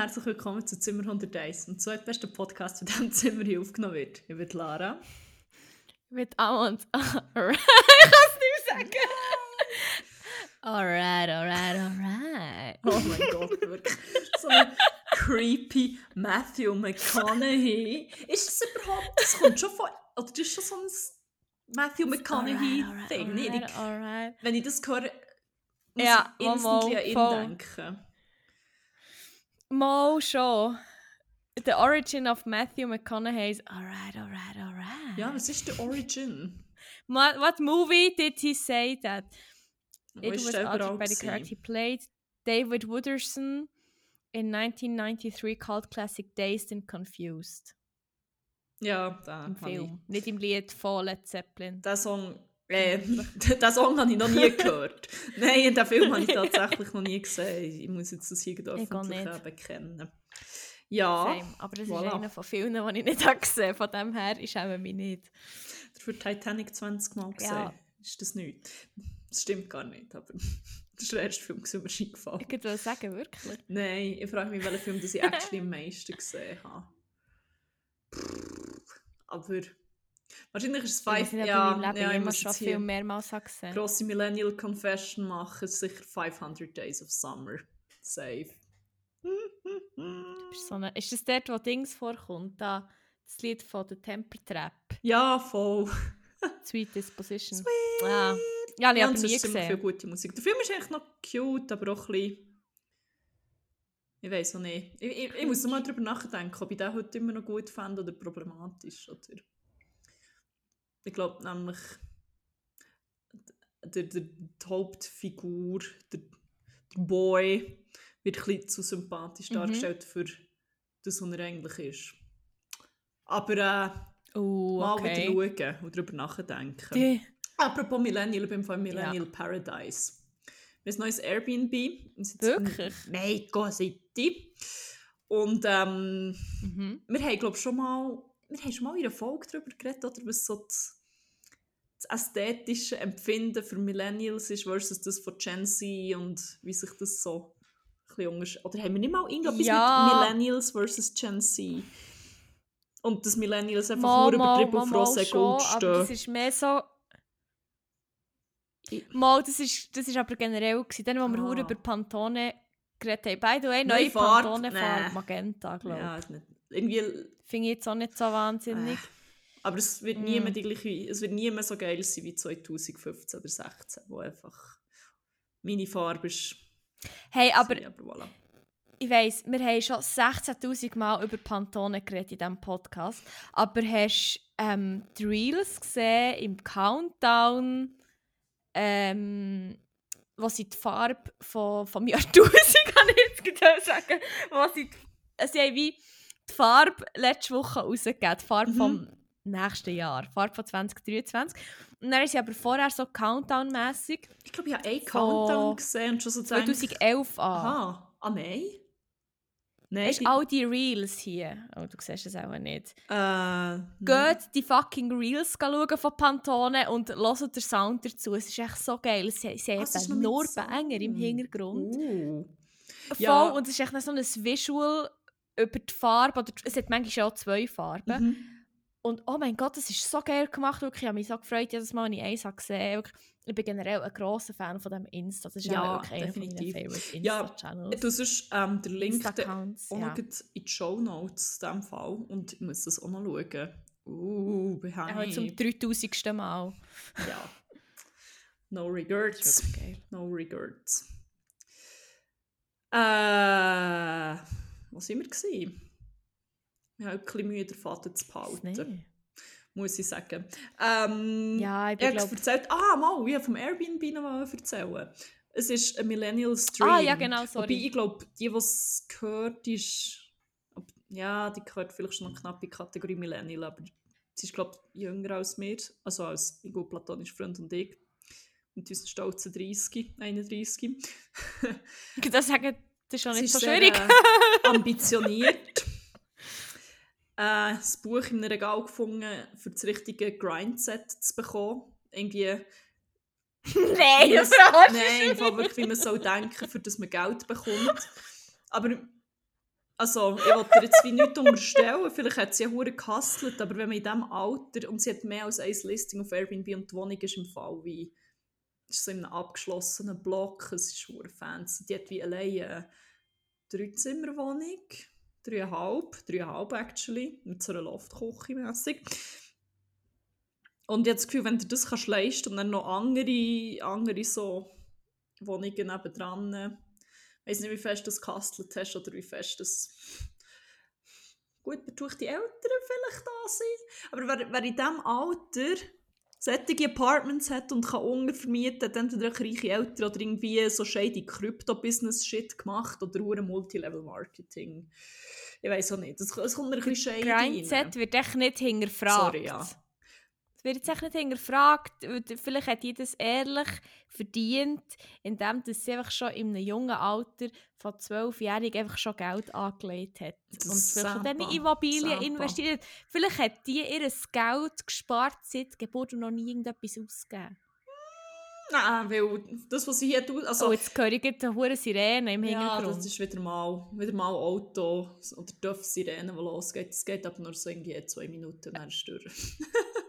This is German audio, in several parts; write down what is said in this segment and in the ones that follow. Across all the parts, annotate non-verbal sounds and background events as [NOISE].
Und herzlich willkommen zu Zimmer 101, dem zweitbesten Podcast, für diesem Zimmer hier aufgenommen wird. Ich bin Lara. Mit Amund. Alright. ich [LAUGHS] kann es nicht sagen. [LAUGHS] Alright, alright, alright. Oh mein Gott, wirklich. So ein creepy Matthew McConaughey. Ist das überhaupt, das kommt schon von, oder das ist schon so ein Matthew McConaughey-Ding, nicht? Alright, alright. Wenn ich das höre, muss Ja, ich instantly an ihn denken. Mal schon. The origin of Matthew McConaughey's Alright, alright, alright. Ja, was ist der Origin? What, what movie did he say that? Wo It was der altered by the character he played. David Wooderson in 1993 called Classic Dazed and Confused. Ja, da Im habe ich. Film. Nicht im Lied von Led Zeppelin. Den Song, [LAUGHS] äh, den Song habe ich noch nie gehört. [LAUGHS] Nein, den Film habe ich tatsächlich noch nie gesehen. Ich muss jetzt das hier öffentlich bekennen. Ja, Same. Aber das voilà. ist einer von vielen, die ich nicht [LAUGHS] habe gesehen Von dem her ist auch mich nicht. für Titanic 20 Mal gesehen. Ja. Ist das nicht? Das stimmt gar nicht, aber das ist der erste Film, der mir gefallen Ich würde sagen, wirklich. Nein, ich frage mich, welchen Film das ich actually am meisten gesehen habe. Aber wahrscheinlich ist es Five. ob Ja, ich Leben ja, ich muss schon viel mehrmals gesehen grosse Millennial Confession machen. Sicher 500 Days of Summer. Safe. Ist, so eine, ist das dort, wo Dings vorkommt? Da, das Lied von The Temper Trap. Ja, voll. [LAUGHS] Sweet Disposition. Sweet. Ah. Ja, ich Ja, habe nie ziemlich viel gesehen. gute Musik. Der Film ist eigentlich noch cute, aber auch ein bisschen... Ich weiß auch nicht. Ich, ich, ich muss noch mal darüber nachdenken, ob ich den heute immer noch gut fand oder problematisch. Oder ich glaube nämlich, der, der, die Hauptfigur, der, der Boy, wird ein bisschen zu sympathisch Mhm. dargestellt für das, was er eigentlich ist. Aber äh, Oh, mal okay. wieder schauen und darüber nachdenken. Die, Apropos Millennial, ich bin von Millennial Paradise. Wir haben ein neues Airbnb. Sind Wirklich? Go City. Und ähm, mhm. wir haben, glaube schon mal, wir haben schon mal in einer Folge darüber geredet, oder, was so das, das ästhetische Empfinden für Millennials ist versus das von Gen Z und wie sich das so ein bisschen unterscheidet. Oder haben wir nicht mal irgendetwas Ja. mit Millennials versus Gen Z? Und dass Millennials einfach Mal, nur übertrieben mal, auf schon, Gold stehen. das ist mehr so... Mal, das ist, das ist aber generell gewesen. Dann, wo wir Ah. hure über Pantone geredet haben. By the way, Neue neue Farbe? Pantone-Farbe, Nee. Magenta, glaube ich. Ja, irgendwie Finde ich jetzt auch nicht so wahnsinnig. Äh, aber es wird Mm. nie mehr die gleiche, es wird nie mehr so geil sein wie 2015 oder 2016, wo einfach meine Farbe ist. Hey, aber sie, aber voilà. ich weiss, wir haben schon 16'000 Mal über Pantone geredet in diesem Podcast. Aber hast du ähm, die Reels gesehen im Countdown, ähm, wo sie die Farbe von, vom Jahrtausend, [LAUGHS] kann ich jetzt sagen, wo sie, die, sie haben wie die Farbe letzte Woche rausgegeben, die Farbe Mhm. vom nächsten Jahr, die Farbe von 2023. Und dann ist sie aber vorher so Countdown-mässig Ich glaube, ich habe einen Von Countdown gesehen und schon so gedacht, 2011 an. Aha, ah nein? Nein, Hast all die Reels hier? Oh, du siehst es auch nicht. äh. Geht die fucking Reels schauen von Pantone und hört den Sound dazu. Es ist echt so geil. Sie, sie Ah, es ist noch haben nur. Banger im Hintergrund. Uh. Voll, ja. und es ist echt so ein Visual über die Farbe. Oder es hat manchmal auch zwei Farben. Mhm. Und oh mein Gott, das ist so geil gemacht. Wirklich. Ich habe mich so gefreut, jedes Mal, wenn ich eins habe gesehen habe. Ich bin generell ein grosser Fan von diesem Insta. Das ist Ja, auch wirklich einer definitiv. meinen Favorite Ja, Insta-Channels. Du sonst ähm, der Link Insta-Accounts, auch ja. noch in die Show Notes in diesem Fall und ich muss das auch noch schauen. Uh, behind. Auch zum 3000. Mal. Ja. No Das regrets. ist. No regrets. Äh, sind wir gewesen? Ich habe ein bisschen Mühe, den Faden zu behalten, muss ich sagen. Ähm, Ja, ich bin, glaub, erzählt, ah, mal, ich habe vom Airbnb noch mal erzählen. Es ist ein Millennial Stream. Ah, ja, genau, sorry. Wobei, ich glaube, die, die es gehört, ist, ja, die gehört vielleicht schon noch knapp in die Kategorie Millennial, aber sie ist, glaube ich, jünger als mir, also als mein gut platonischer Freund und ich. Mit unseren stolzen 30, 31. Ich würde sagen, das ist Sie nicht ist so sehr, schwierig. Äh, [LAUGHS] ambitioniert. äh, das Buch in einem Regal gefunden, für das richtige Grindset zu bekommen. Irgendwie [LAUGHS] Nein, das verarschst Nein, einfach wirklich, wie man soll denken, für das man Geld bekommt. Aber also ich wollte dir jetzt wie nichts unterstellen, vielleicht hat sie ja hure gehustelt, aber wenn man in diesem Alter, und sie hat mehr als ein Listing auf Airbnb und die Wohnung ist im Fall wie, ist so in einem abgeschlossenen Block, es ist hure fancy, die hat wie alleine eine Dreizimmerwohnung, dreieinhalb, dreieinhalb actually, mit so einer Loftküche mässig. Und ich habe das Gefühl, wenn du das kannst leisten und dann noch andere, andere so Wohnungen nebendran, ich weiß nicht, wie fest du das gehustelt hast oder wie fest das gut die Eltern vielleicht da sind. Aber wer, wer in diesem Alter solche Apartments hat und kann untervermieten, hat entweder reiche Eltern oder irgendwie so shady Crypto-Business-Shit gemacht oder nur Multilevel-Marketing. Ich weiß auch nicht. Es kommt mir ein bisschen shady Grindset wird echt nicht hinterfragt. Sorry, ja. Es wird jetzt nicht hinterfragt. Vielleicht hat jeder das ehrlich verdient, indem sie einfach schon in einem jungen Alter von 12-jährig einfach schon Geld angelegt hat. Das und vielleicht in Sampa, diese Immobilien Sampa. investiert. Vielleicht hat die ihr Geld gespart seit Geburt und noch nie irgendetwas ausgegeben. Nein, weil das, was sie hier tut, also... oh, jetzt höre ich eine hohe Sirene im Ja, Hintergrund. das ist wieder mal, wieder mal Auto oder dürfen Sirene, die losgeht. Es geht aber nur so irgendwie zwei Minuten, dann. Okay, [LAUGHS]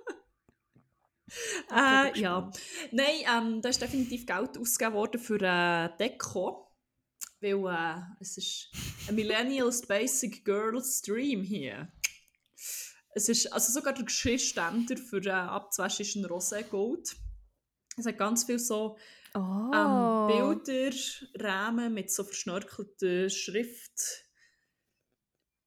[LAUGHS] äh, ja. Nein, ähm, da ist definitiv Geld ausgegeben worden für äh, Deko. Weil äh, es ist ein Millennials Basic Girls Dream hier. Es ist, also sogar der Geschirrständer für äh, Abzuwaschen ist ein Rosé-Gold. Es hat ganz viel so Oh. ähm, Bilder, Rahmen mit so verschnörkelter Schrift.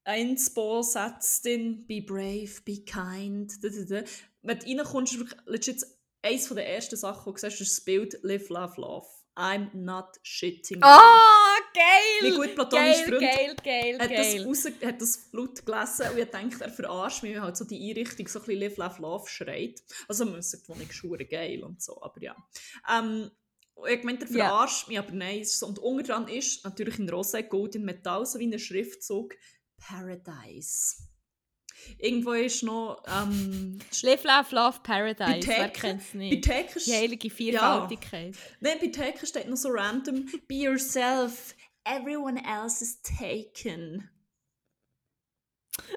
Einspo-Sätze drin, be brave, be kind. Da, da, da. Wenn du reinkommst, ist legit eines der ersten Sachen, die du siehst, ist das Bild Live, Love, Love. I'm not shitting. you. Oh, geil! Mein gut platonischer geil, Freund geil, geil, hat das, geil. raus, hat das Blut gelesen und ich dachte, er verarscht mich, weil halt so die Einrichtung so ein bisschen Live, Love, Love schreit. Also man sagt, Wohnung ist verdammt geil und so, aber ja. Ähm, ich meinte, er verarscht mich, aber nein. so. Und unten dran ist natürlich in Rosé, Gold in Metall, so wie ein Schriftzug Paradise. Irgendwo ist noch ähm, [LAUGHS] Live, Love, Love, Paradise. Wer Theke- kennt es bei nicht? Theke Die heilige Vierfaltigkeit. Nein, bei Theke steht noch so random Be yourself, everyone else is taken. [LAUGHS]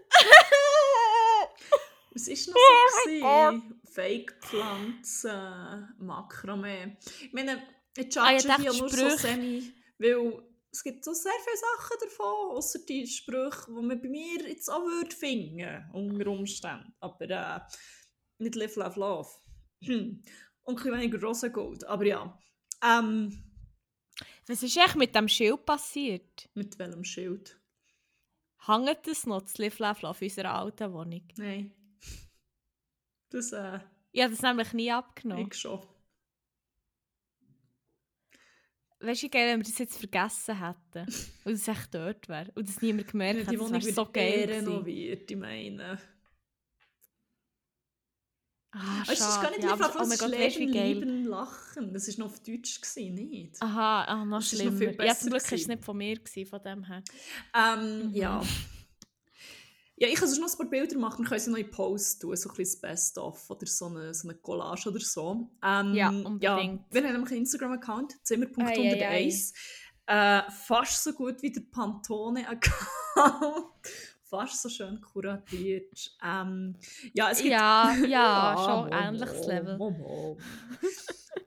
Was ist noch so? gewesen? Fake-Pflanzen, Makramee. Ich meine, ich Ah, ich judge dachte, die ja nur so Sprüche. semi, weil es gibt so sehr viele Sachen davon, außer die Sprüche, die man bei mir jetzt auch würde finden, unter Umständen. Aber äh, nicht Live, Love, Love. [CLEARS THROAT] Hm. Und ein bisschen weniger Rosengold. Aber ja, ähm, Was ist echt mit dem Schild passiert? mit welchem Schild? Hängt das noch, das Live, Love, Love unserer alten Wohnung? Nein. Das, äh, Ich habe das nämlich nie abgenommen. ich schon. Weißt du, geil, wenn wir das jetzt vergessen hätten und es echt dort wäre und es niemand gemerkt hat, die das wäre so geil renoviert, ich meine. Ah, Es ist gar nicht Ja, aber, aber, oh Gott. Lieben, Lachen. Das war noch auf Deutsch, gewesen, nicht? Aha, ah, noch noch schlimmer. viel ja, zum Glück war es nicht von mir, gewesen, von dem her. Ähm, Mhm. ja. Ja, ich kann sonst noch ein paar Bilder machen, wir können sie noch in Post tun, so ein bisschen das Best-of oder so eine, so eine Collage oder so. Ähm, Ja, unbedingt. wir haben nämlich einen Instagram-Account, Ei, zimmer.101. Äh, fast so gut wie der Pantone-Account. [LAUGHS] fast so schön kuratiert. Ähm, ja, es gibt Ja, [LAUGHS] ja, Ja, schon mo, ähnliches Level. mo, mo.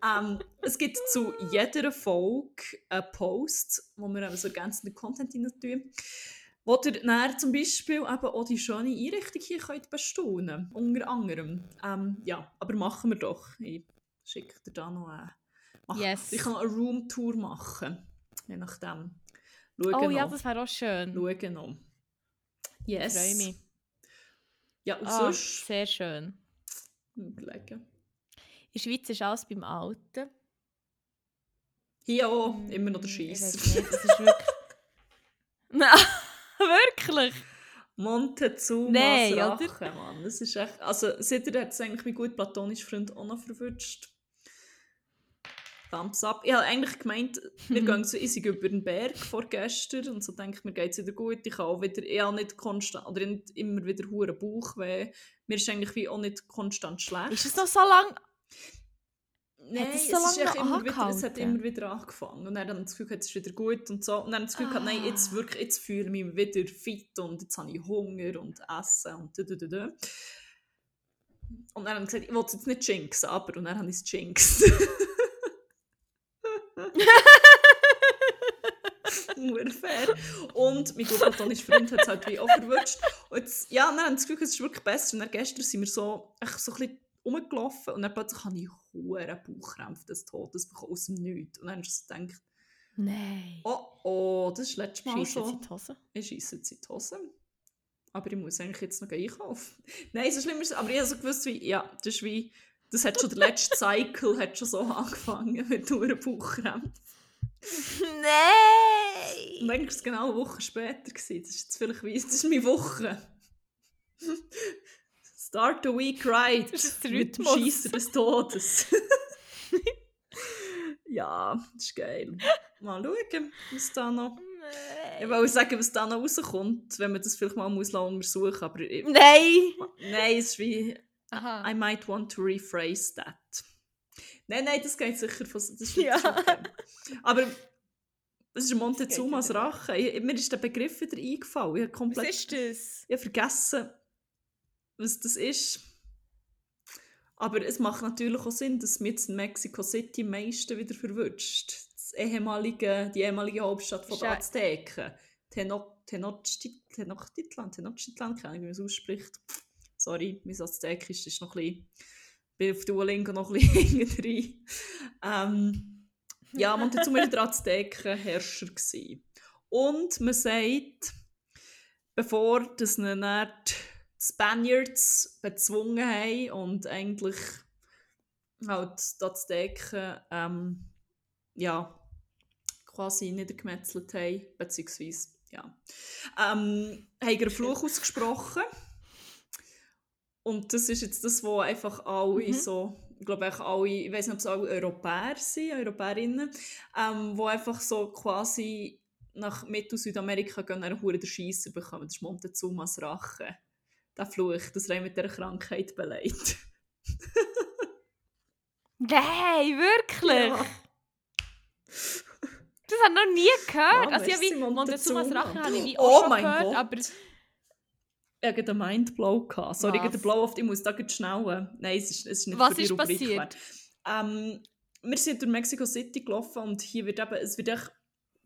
ähm, es gibt zu jeder Folge einen Post, wo wir eben so ergänzenden Content rein tun, wo ihr dann zum Beispiel eben auch die schöne Einrichtung hier könnt bestaunen Unter anderem. Ähm, ja, aber machen wir doch. Ich schicke dir da noch eine. Mach, Yes. Ich kann eine Roomtour machen. Je nachdem. Schauen Oh noch. ja, das wäre auch schön. Schauen noch. Ich Yes. freue mich. Ja, und Ah, sonst... sehr schön. Überlegen. In der Schweiz ist alles beim Alten. Hier auch, immer noch der nicht, Das ist wirklich... [LAUGHS] [LAUGHS] Wirklich? Montezumas Nein, oder? Rache, Mann. Das ist echt... Also, seitdem hat es eigentlich mein gut platonischer Freund auch noch verwünscht. Thumbs up. Ich habe eigentlich gemeint, wir [LAUGHS] gehen so easy über den Berg vorgestern und so denke ich, mir geht es wieder gut. Ich habe auch wieder, ich habe nicht konstant, oder nicht immer wieder hure Bauchweh. Mir ist eigentlich wie auch nicht konstant schlecht. Ist es noch so lang? Nein, Hat es es, so ist lange immer wieder, es hat immer wieder angefangen. Und dann hat das Gefühl, es ist wieder gut und so. Und dann hat das Gefühl, gehabt, nein, jetzt, Ah. wirklich, jetzt fühle ich mich wieder fit und jetzt habe ich Hunger und Essen und da, da, da, da. Und dann haben gesagt, ich will es jetzt nicht jinxen, aber und dann habe ich es jinxed. [LAUGHS] Fair. Und mein guter Freund hat es halt wie auch verwünscht. Und jetzt, ja, dann haben das Gefühl, es ist wirklich besser. Und dann gestern sind wir so, so ein bisschen rumgelaufen und dann plötzlich habe ich hohe Bauchkrämpfe des Todes bekommen, aus dem Nichts. Und dann ich so gedacht, Nein. oh oh, das ist das letzte Mal Schiessen sie schon. die Hose? Ich scheisse jetzt in die Hose. Aber ich muss eigentlich jetzt noch einkaufen. [LAUGHS] Nein, so schlimm ist es. Aber ich habe so gewusst, wie, ja, das ist wie, das hat schon der letzte [LAUGHS] Cycle hat schon so angefangen mit hohen Bauchkrämpfen. Und Nein! dann war es genau eine Woche später. Gewesen. Das ist jetzt vielleicht wie, das ist meine Woche. [LAUGHS] Start the week right. Das ist der mit dem Rhythmus. Schiessen des Todes. [LAUGHS] ja, das ist geil. Mal schauen, was da noch... Ich Nein! wollte sagen, was da noch rauskommt, wenn man das vielleicht mal muss untersuchen. Aber ich, Nein! nein, es ist wie... Aha. I might want to rephrase that. Nein, nein, das geht sicher von... Das ist Ja. okay. Aber... Es ist Montezumas. Rache. Ich, mir ist der Begriff wieder eingefallen. Ich habe Was komplett ist das? ich habe vergessen, was das ist. Aber es macht natürlich auch Sinn, dass jetzt in Mexico City meisten wieder verwünscht. Das ehemalige, die ehemalige Hauptstadt von der Azteken. Tenoch- Tenochti- Tenochtitlan, Tenochtitlan, keine Ahnung, wie man es ausspricht. Sorry, mein Aztekisch ist noch ein bisschen... Bin auf Duolingo noch ein bisschen [LAUGHS] drin. Ähm, ja, Montezuma war der Aztekenherrscher. Und man sagt, bevor das die Spaniards bezwungen haben und eigentlich halt die Azteken ähm, ja, quasi niedergemetzelt haben, beziehungsweise ja, ähm, haben einen [LAUGHS] Fluch ausgesprochen. Und das ist jetzt das, wo einfach alle Mhm. so, ich glaube einfach alle, ich weiß nicht, ob es alle Europäer sind, Europäerinnen, ähm, wo einfach so quasi nach Mittel- Südamerika gehen, einen Huren der Scheisser bekommen. Das ist Montezumas Rache. Der Fluch, das er mit dieser Krankheit beleidigt. [LAUGHS] Nein, wirklich? Ja. Das habe ich noch nie gehört. Ja, also, ja, wie Montezumas Montezuma. Rache habe ich Oh auch schon mein gehört, Gott. aber Ich hatte einen Mindblow. Sorry, ich hatte den Blow auf, ich muss da äh, Nein, es ist, es ist nicht Was ist Rubrik passiert? Ähm, wir sind durch Mexico City gelaufen und hier wird eben, es wird echt,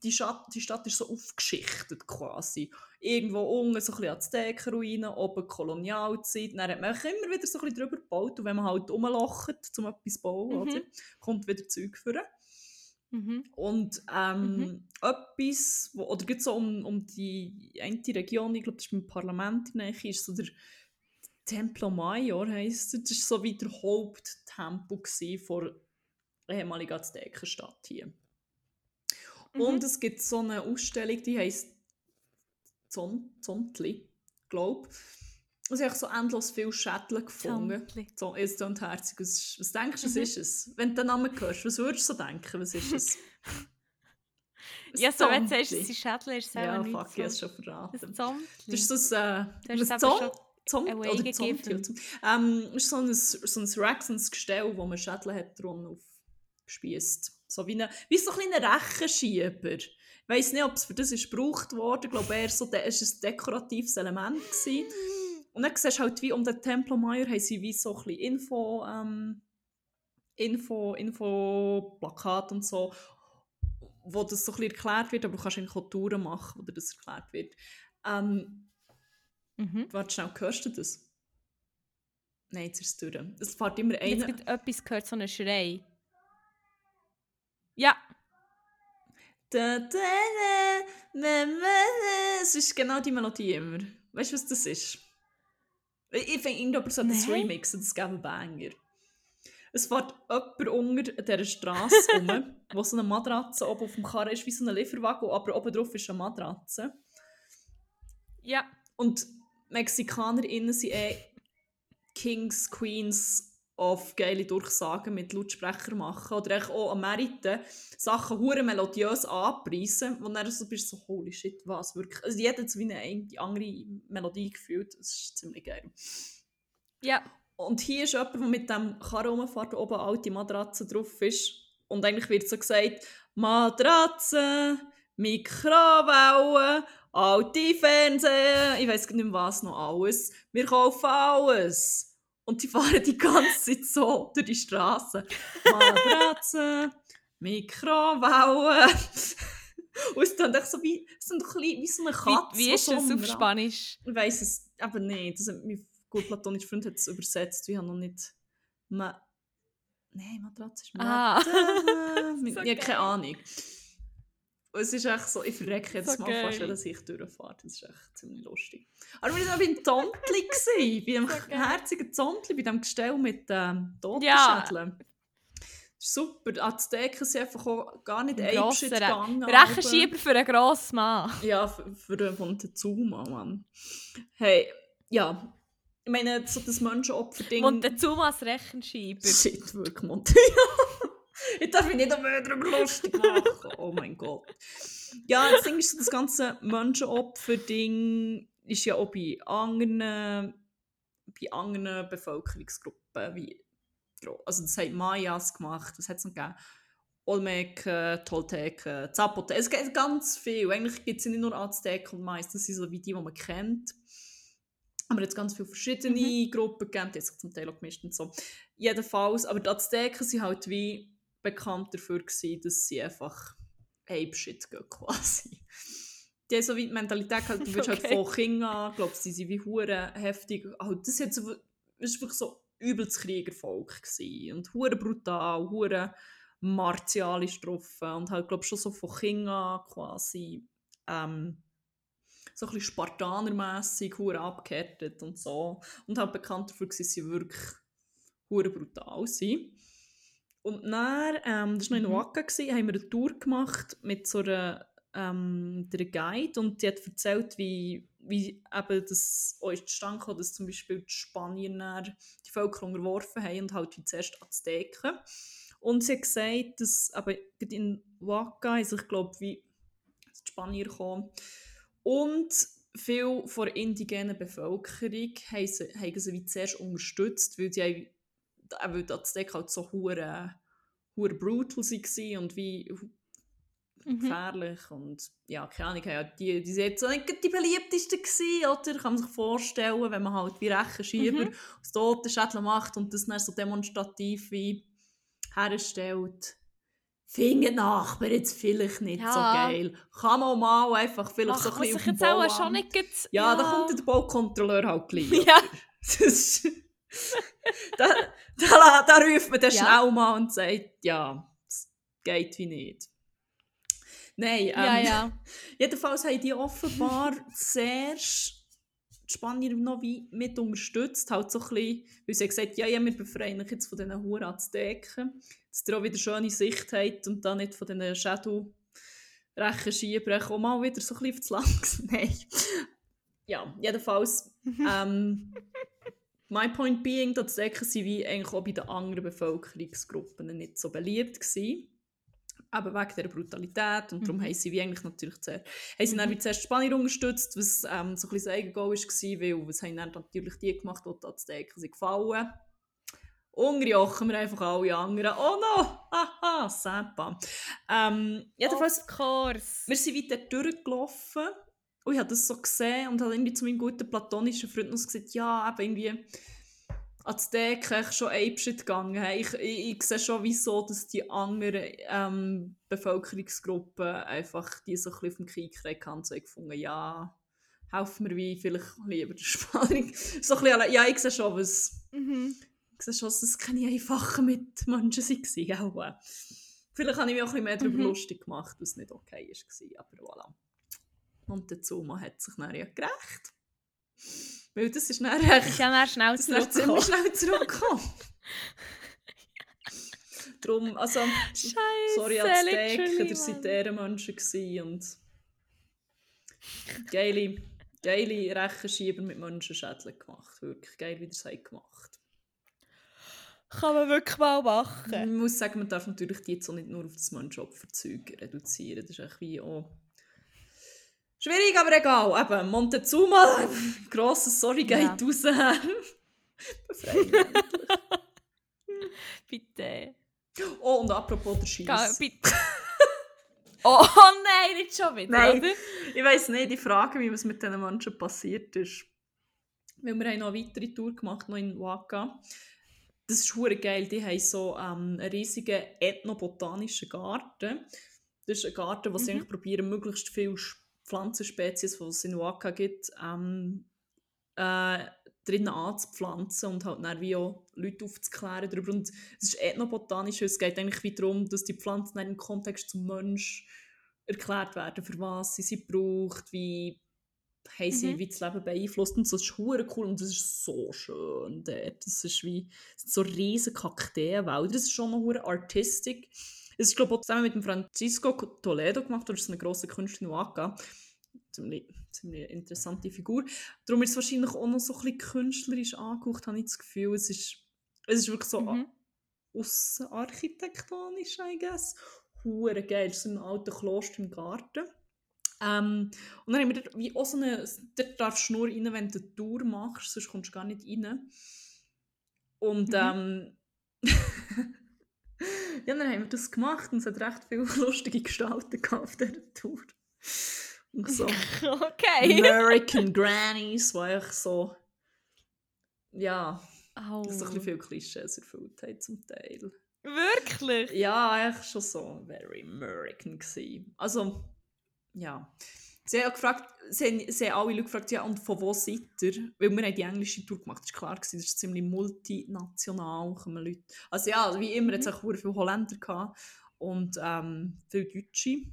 die Stadt, die Stadt ist so aufgeschichtet quasi. Irgendwo unten so ein bisschen Aztekenruinen, oben Kolonialzeit. Dann hat man immer wieder so ein bisschen drüber gebaut und wenn man halt rumlacht, um etwas zu bauen, Mhm. oder, kommt wieder Zeug vor. Mhm. Und ähm, Mhm. etwas, wo, oder geht so um, um die eine Region, ich glaube, das ist im Parlament in der Nähe, ist so der Templo Mayor, heisst er. Das war so wie der Haupttempel vor der ehemaligen Aztekenstadt hier. Mhm. Und es gibt so eine Ausstellung, die heisst Zon Zontli, glaube ich. Habe so endlos viele Schädel gefunden. So, ist und herzig. Was, was denkst du, was Mhm. ist es? Wenn du den Namen hörst, was würdest du so denken, was ist es? [LAUGHS] Ja, so wenn du sagst, Zombie. es ist Schädel, ist es Ja, fuck, ich habe es schon verraten. Zombie. Das ist so ein... Äh, es aber Zom oder. Zomti. Ähm, ist so ein, so ein so ein Gestell, wo man Schädel hat dran aufgespießt. So wie, eine, wie so ein kleiner Rechenschieber. Ich weiss nicht, ob es für das ist gebraucht wurde. Ich glaube, eher so, es war ein dekoratives Element. Gewesen. Und dann siehst du halt, wie um den Templo Mayor haben sie wie so ein bisschen Info, ähm, Info, Info, Plakat und so, wo das so ein bisschen erklärt wird, aber du kannst auch Touren machen, wo dir das erklärt wird. Ähm, Mhm. warte schnell, hörst du das? Nein, jetzt ist es durch. Es fährt immer einer... jetzt gerade etwas gehört, so einen Schrei. Ja. Es ist genau die Melodie immer. Weißt du, was das ist? Ich finde, irgendjemand sollte das remixen, das gäbe Banger. Es fährt jemand unter dieser Straße rum, [LAUGHS] wo so eine Matratze oben auf dem Karren ist, wie so ein Lieferwagen, aber oben drauf ist eine Matratze. ja. Und MexikanerInnen sind eh Kings, Queens of geile Durchsagen mit Lautsprecher machen. Oder auch Ameriten Sachen hure melodiös anpreisen, wo dann so bist, so holy shit, was wirklich. Also jeder hat so wie eine die andere Melodie gefühlt. Das ist ziemlich geil. Ja, Und hier ist jemand, der mit dem Karren rumfährt, oben alte Matratze drauf ist. Und eigentlich wird so gesagt, Matratze, Mikrowellen, alte Fernseher, ich weiß nicht mehr was noch alles. Wir kaufen alles. Und die fahren die ganze Zeit so durch die Straße. Matratze, Mikrowellen. Und es klingt echt so wie, es sind doch wie so eine Katze. Wie, wie ist so das auf Spanisch? Ich weiß es aber nicht. Das hat mein gut platonischer Freund hat es übersetzt. Wir haben noch nicht. Ma Nein, Matratze ist Ah. Matratze. [LAUGHS] So ich habe keine Ahnung. Und es ist echt so, ich verrecke jetzt So mal fast, geil. dass ich durchfahre. Das ist echt ziemlich lustig. Aber wir waren auch beim [LAUGHS] gewesen, bei dem So herzigen Tontli, bei dem Gestell mit ähm, Ja. Totenschädeln. Das ist super. Die Azteken sind einfach auch gar nicht Ein Re- gegangen. Rechenschieber für einen grossen Mann. Ja, für, für den Montezuma, Mann. Hey, ja. Ich meine, so das Menschenopfer-Ding... Montezumas Rechenschieber. Shit, wirklich, Monte. [LAUGHS] Ja. Ich darf mich nicht am darüber lustig machen. Oh mein Gott. Ja, das Ding ist, so, das ganze Menschenopfer-Ding ist ja auch bei anderen, bei anderen Bevölkerungsgruppen wie also das haben Mayas gemacht, was hat es noch gegeben? Olmeken, Tolteken, Zapoten, es gibt ganz viel. Eigentlich gibt es nicht nur Azteken und Mayas, das sind so wie die, die man kennt. Aber jetzt ganz viele verschiedene Gruppen gegeben, die sich zum Teil auch gemischt und so. Jedenfalls, aber die Azteken sind halt wie bekannt dafür gewesen, dass sie einfach Ape-Shit gehen, quasi. Die haben so wie die Mentalität gehabt, du wirst halt [LAUGHS] Okay. von Kindern, glaubst sie sind wie hure heftig. Halt, das, hat so, das war wirklich so übelst Kriegervolk gewesen. und hure brutal, hure martialisch getroffen und halt glaube schon so von Kindern quasi ähm, so ein bisschen Spartanermässig, hure abgehärtet und so und halt bekannt dafür dass sie wirklich hure brutal sind. Und dann, ähm, das war noch in Mhm. Oaxaca, gewesen, haben wir eine Tour gemacht mit so einer ähm, der Guide und die hat erzählt, wie, wie eben das ist zustande gekommen, dass zum Beispiel die Spanier die Völker unterworfen haben und halt wie zuerst Azteken. Und sie hat gesagt, dass eben in Oaxaca ist ich glaube wie die Spanier gekommen und viel von der indigenen Bevölkerung haben sie, haben sie wie zuerst unterstützt, weil die, eben weil die Azteken halt so hure hure brutal waren und wie Mhm. gefährlich und ja, keine Ahnung, ja, die, die sind auch nicht die beliebtesten gewesen, oder? Kann man sich vorstellen, wenn man halt wie Rechenschieber Mhm. aus Totenschädel macht und das dann so demonstrativ wie herstellt. Finden Nachbarn jetzt vielleicht nicht so Ja. geil. Kann man mal einfach vielleicht so Macht ein bisschen sich jetzt auch schon nicht gut... Ja, da kommt der Baukontrolleur halt gleich. [LAUGHS] Ja. Das [LAUGHS] da, da, da ruft man dann Ja. schnell mal und sagt, ja, es geht wie nicht. Nein, ähm, Ja, ja. [LAUGHS] jedenfalls haben die offenbar zuerst die Spanier noch wie mit unterstützt, halt so ein bisschen, weil sie gesagt ja, ja, wir befreien euch jetzt von diesen Huren Azteken, dass ihr auch wieder schöne Sicht habt und dann nicht von diesen Schädel Rechenschiebern auch mal wieder so ein bisschen aufs Land. [LAUGHS] Nein. Ja, jedenfalls, ähm, my point being, die Azteken sind wie eigentlich auch bei den anderen Bevölkerungsgruppen nicht so beliebt gewesen. Eben wegen dieser Brutalität und darum Mhm. haben sie wie eigentlich natürlich zuerst, haben sie dann wie zuerst die Spanier unterstützt, was ähm, so ein bisschen das Eigengoal war, weil was haben dann natürlich die gemacht, die die Azteken sind gefallen. Unterjochen wir einfach alle anderen. Oh no! Haha, Seppa. Ähm, jedenfalls, Of course. wir sind weiter durchgelaufen und ich habe das so gesehen und habe irgendwie zu meinem guten platonischen Freund noch gesagt, ja, eben irgendwie Azteken echt schon Apeshit gegangen. Ich, ich, ich sehe schon, wieso dass die anderen ähm, Bevölkerungsgruppen einfach die so ein bisschen auf dem Krieg gekriegt haben und so gefunden, ja, helfen wir wie vielleicht lieber der Spanier. [LAUGHS] so ein bisschen, ja, ich sehe schon, was... Mhm. Ich sehe schon, dass es keine einfachen Mitmenschen waren. Auch. Vielleicht habe ich mich auch ein bisschen mehr darüber Mhm. lustig gemacht, was nicht okay war. Aber voilà. Montezuma hat sich dann ja gerecht. Weil das ist dann Ist recht... ja dann schnell Das ist ziemlich schnell zurückgekommen. Darum, also... Scheiße, Sorry, Azteken, literally, ihr seid. Ehrenmenschen gewesen und... Geile, geile Rechenschieber mit Menschenschädeln gemacht. Wirklich geil, wie ihr es gemacht Kann man wirklich mal machen. Man muss sagen, man darf natürlich die jetzt auch nicht nur auf das Menschenopferzeug reduzieren. Das ist echt wie auch... Schwierig, aber egal. Eben, Montezuma, [LAUGHS] grosses Sorry geht Ja. raus. [LAUGHS] Befreien. [LAUGHS] Bitte. Oh, und apropos der Ga, Scheiss. bitte. oh, oh nein, nicht schon wieder, Nein. oder? Ich weiss nicht, ich frage mich, was mit diesen Menschen passiert ist. Weil wir haben noch eine weitere Tour gemacht, noch in Waka. Das ist hure geil. Die haben so ähm, einen riesigen ethnobotanischen Garten. Das ist ein Garten, wo sie Mhm. eigentlich probieren, möglichst viele Sch- Pflanzenspezies, die es in Waka gibt, ähm, äh, drinnen anzupflanzen und halt dann wie auch Leute aufzuklären darüber. Und es ist ethnobotanisch, es geht eigentlich wie darum, dass die Pflanzen im Kontext zum Mensch erklärt werden, für was sie sie braucht, wie haben sie Mhm. wie das Leben beeinflusst und so. Das ist hure cool und das ist so schön dort. Das ist wie das sind so riesige Kakteenwälder. Das ist schon noch hure artistic. Es ist glaube ich auch zusammen mit dem Francisco Toledo gemacht, oder ist eine grosse Künstler in Waka. Ziemlich, ziemlich interessante Figur. Darum ist es wahrscheinlich auch noch so ein bisschen künstlerisch angehaucht, habe ich das Gefühl. Es ist, es ist wirklich so Mhm. aussenarchitektonisch, I guess. Hure geil. Es ist so ein alter Kloster im Garten. Ähm, und dann haben wir dort wie auch so eine, dort darfst du nur rein, wenn du eine Tour machst, sonst kommst du gar nicht rein. Und Mhm. ähm, [LAUGHS] ja, dann haben wir das gemacht und es hat recht viele [LAUGHS] lustige Gestalten gehabt auf dieser Tour. Und so [LAUGHS] Okay. American Grannies, die eigentlich so, ja, Oh. so ein bisschen viele Klischees erfüllt haben zum Teil. Wirklich? Ja, eigentlich schon so very American gewesen. Also, ja. Sie haben, auch gefragt, sie, haben, sie haben alle Leute gefragt, ja, und von wo seid ihr? Weil wir haben die englische Tour gemacht, das war klar, gewesen, das ist ziemlich multinational, kommen Leute. Also ja, wie immer, jetzt Mhm. auch viele Holländer gehabt und ähm, viele Deutsche.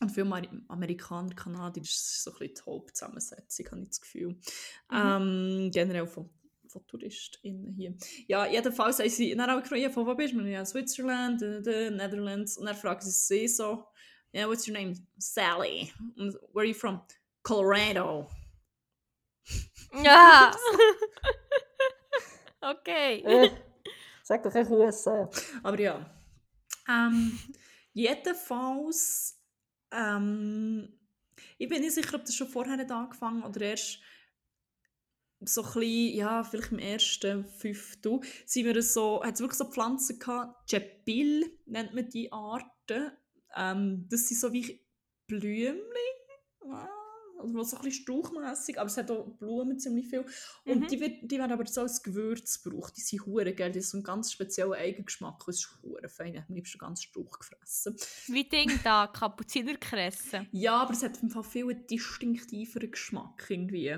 Und viele Ameri- Amerikaner, Kanadier, das ist so ein bisschen die Hauptzusammensetzung, habe ich das Gefühl. Ähm, generell von, von TouristInnen hier. Ja, jedenfalls haben sie dann auch gefragt, ja, von wo bist du? Ja, Switzerland, Netherlands. Und dann fragen sie sie so, yeah, what's your name? Sally. Where are you from? Colorado. Ja. [LAUGHS] okay. Sag doch echt USA. Aber ja. Ähm, jedenfalls, ähm, ich bin nicht sicher, ob das schon vorher hat angefangen oder erst so ein bisschen, ja, vielleicht im ersten Fünftel, sind wir so, hat es wirklich so Pflanzen gehabt, Jepil nennt man die Arten. Ähm, das sind so wie Blümchen, also so ein bisschen strauchmässig, aber es hat auch Blumen ziemlich viel. Und Mhm. die, wird, die werden aber so als Gewürz gebraucht. Die sind hure geil, die haben so einen ganz speziellen Eigengeschmack. Das ist hure fein, ich habe liebsten ganz Strauch gefressen. Wie Ding da, Kapuzinerkresse. Ja, aber es hat im Fall viel einen distinktiveren Geschmack irgendwie.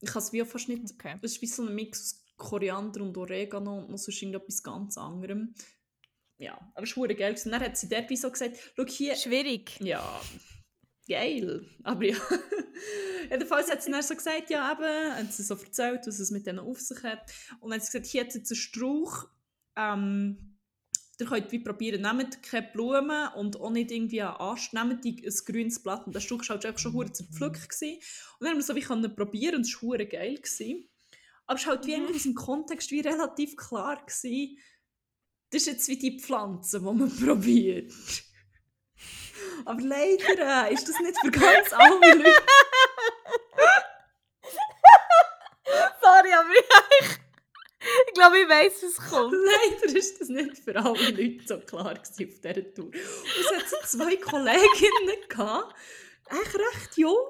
Ich kann es wie fast nicht... Okay. Es ist wie so ein Mix aus Koriander und Oregano und noch sonst irgendetwas ganz anderem. Ja, aber es war geil. Und dann hat sie dort wie so gesagt, schau hier... Schwierig. Ja, geil. Aber ja. [LAUGHS] Jedenfalls hat sie dann so gesagt, ja eben, hat sie so erzählt, was es mit denen auf sich hat. Und dann hat sie gesagt, hier hat sie jetzt einen Strauch, ähm, ihr könnt wie probieren, nehmt keine Blumen und auch nicht irgendwie einen Ast, nehmt die, ein grünes Blatt. Und der Strauch war halt einfach schon hure zerpflückt. Gewesen. Und dann haben wir so wie können probieren und es war geil. Gewesen. Aber es war halt wie Mhm. aus dem Kontext wie relativ klar gewesen, das ist jetzt wie die Pflanze, die man [LAUGHS] probiert. Aber leider äh, ist das nicht für ganz alle Leute. [LAUGHS] Sorry, aber ich, ich glaube, ich weiß, was kommt. Leider ist das nicht für alle Leute so klar auf dieser Tour. Und es hat zwei Kolleginnen gehabt, echt recht jung.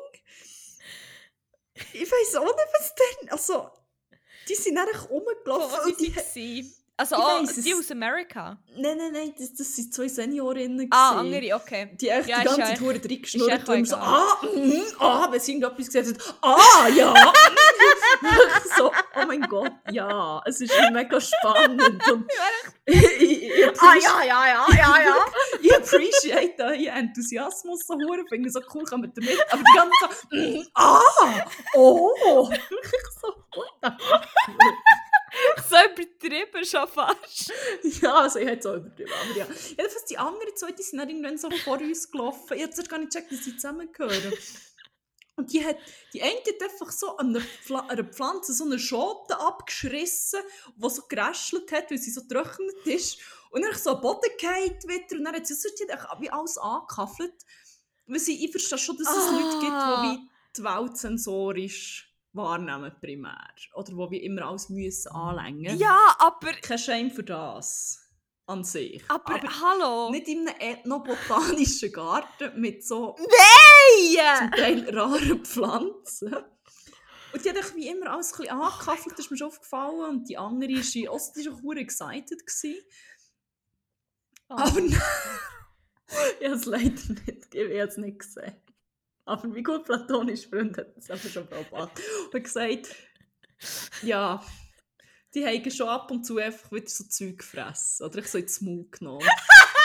Ich weiß auch nicht, was denn. Also, die sind einfach rumgelaufen. und die, die Also auch weiss die aus Amerika. nein, nein, nein, das, das sind zwei Seniorinnen. Ah, andere, okay. Die echt Ja, die ganze Zeit hure drin geschnurrt und so, ah, mm, ah, wenn sie irgendetwas gesagt hat, ah, ja. mm. so, oh mein Gott, ja, es ist mega spannend. Und [LAUGHS] ich, ich, ich, Ah, ja, ja, ja, ja, ja. [LAUGHS] ich appreciate euren Enthusiasmus so hure, finde ich so cool, kann man damit, aber die ganze Zeit mm, ah, oh. [LAUGHS] Ich so, what the? [LAUGHS] so übertrieben schon fast. Ja, also ich hätte es auch übertrieben, aber ja. Jedenfalls die anderen zwei, die sind dann irgendwann so vor uns gelaufen. Ich habe zuerst gar nicht gecheckt, dass sie zusammengehören. Und die, hat, die eine hat einfach so an einer, Pfla einer Pflanze so eine Schote abgeschrissen, die so geraschelt hat, weil sie so trocknet ist. Und dann so am Boden gefallen wieder. Und dann hat sie einfach wie alles angekaffelt. Weil sie, ich verstehe schon, dass es Ah. Leute gibt, die wie die Welt sensorisch wahrnehmen primär. Oder wo wir immer alles müssen anlängen. Ja, aber, Kein Shame für das an sich. aber, hallo. nicht in einem ethnobotanischen Garten mit so zum Nein! Teil raren Pflanzen. Und die hat wie immer alles ein bisschen angekaffelt, das ist mir schon aufgefallen. Und die andere war auch, die war auch excited. Gewesen. Oh. Aber nein, [LAUGHS] ich habe es leider nicht ich habe es nicht gesehen. Aber mein gut platonischer Freund hat es aber schon beobachtet und gesagt, ja, die haben schon ab und zu einfach wieder so Zeug gefressen. Oder ich so ins Maul genommen.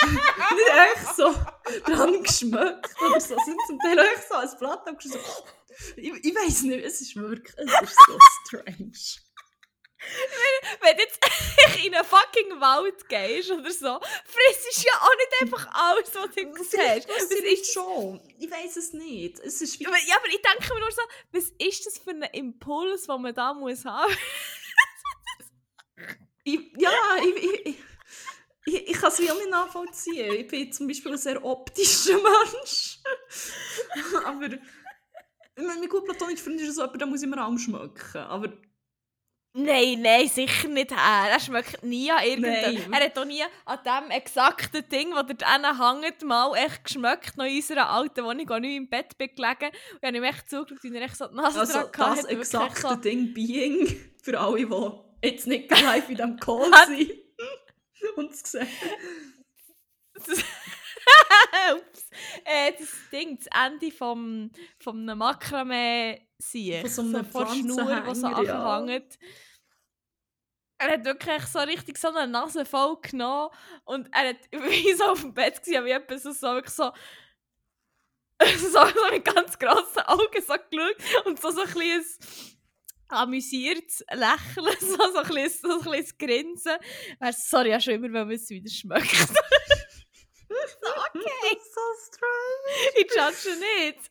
nicht echt so dran geschmeckt oder so. Sind zum Teil echt so als Blatt abgeschlossen. So, ich, ich weiß nicht, es ist wirklich, es ist so strange. Wenn du jetzt [LAUGHS] in einen fucking Wald gehst oder so, frisst ja auch nicht einfach alles, was du siehst. ist Was ist schon? Ich weiß es nicht. Es ist ja, aber ich denke mir nur so, was ist das für ein Impuls, den man da muss haben? [LAUGHS] Ich, ja, ich, ich, ich, ich, kann es wie auch nicht nachvollziehen. Ich bin zum Beispiel ein sehr optischer [LAUGHS] Mensch. Aber mein gut platonischer Freund ist so jemand, der muss immer allem schmecken. Aber Nein, nein, sicher nicht her. Er schmeckt nie an irgendeinem. Er hat auch nie an dem exakten Ding, das dort hängt, mal echt geschmeckt. Noch in unserer alten Wohnung, als ich im Bett bin gelegen. Und ich habe ihm echt zugeschaut, wie er echt so die Nase also dran das hatte. Wirklich exakte so- Ding Being für alle, die jetzt nicht [LAUGHS] live in diesem Call sind. Und es sehen. [LAUGHS] Ups. Äh, das Ding, das Ende vom, vom Makramee sieht. Von so der Schnur, die so ja. anhängt. Er hat wirklich so richtig so eine Nase voll genommen und er hat [LAUGHS] wie so auf dem Bett gewesen, wie etwas so, so so [LAUGHS] so, so mit ganz grossen Augen so geschaut und so, so ein kleines amüsiertes Lächeln, [LAUGHS] so, so, ein kleines, so ein kleines Grinsen. Er so, sorry, habe schon immer wollen wissen, wie das schmeckt. okay, So strange. ich judge nicht.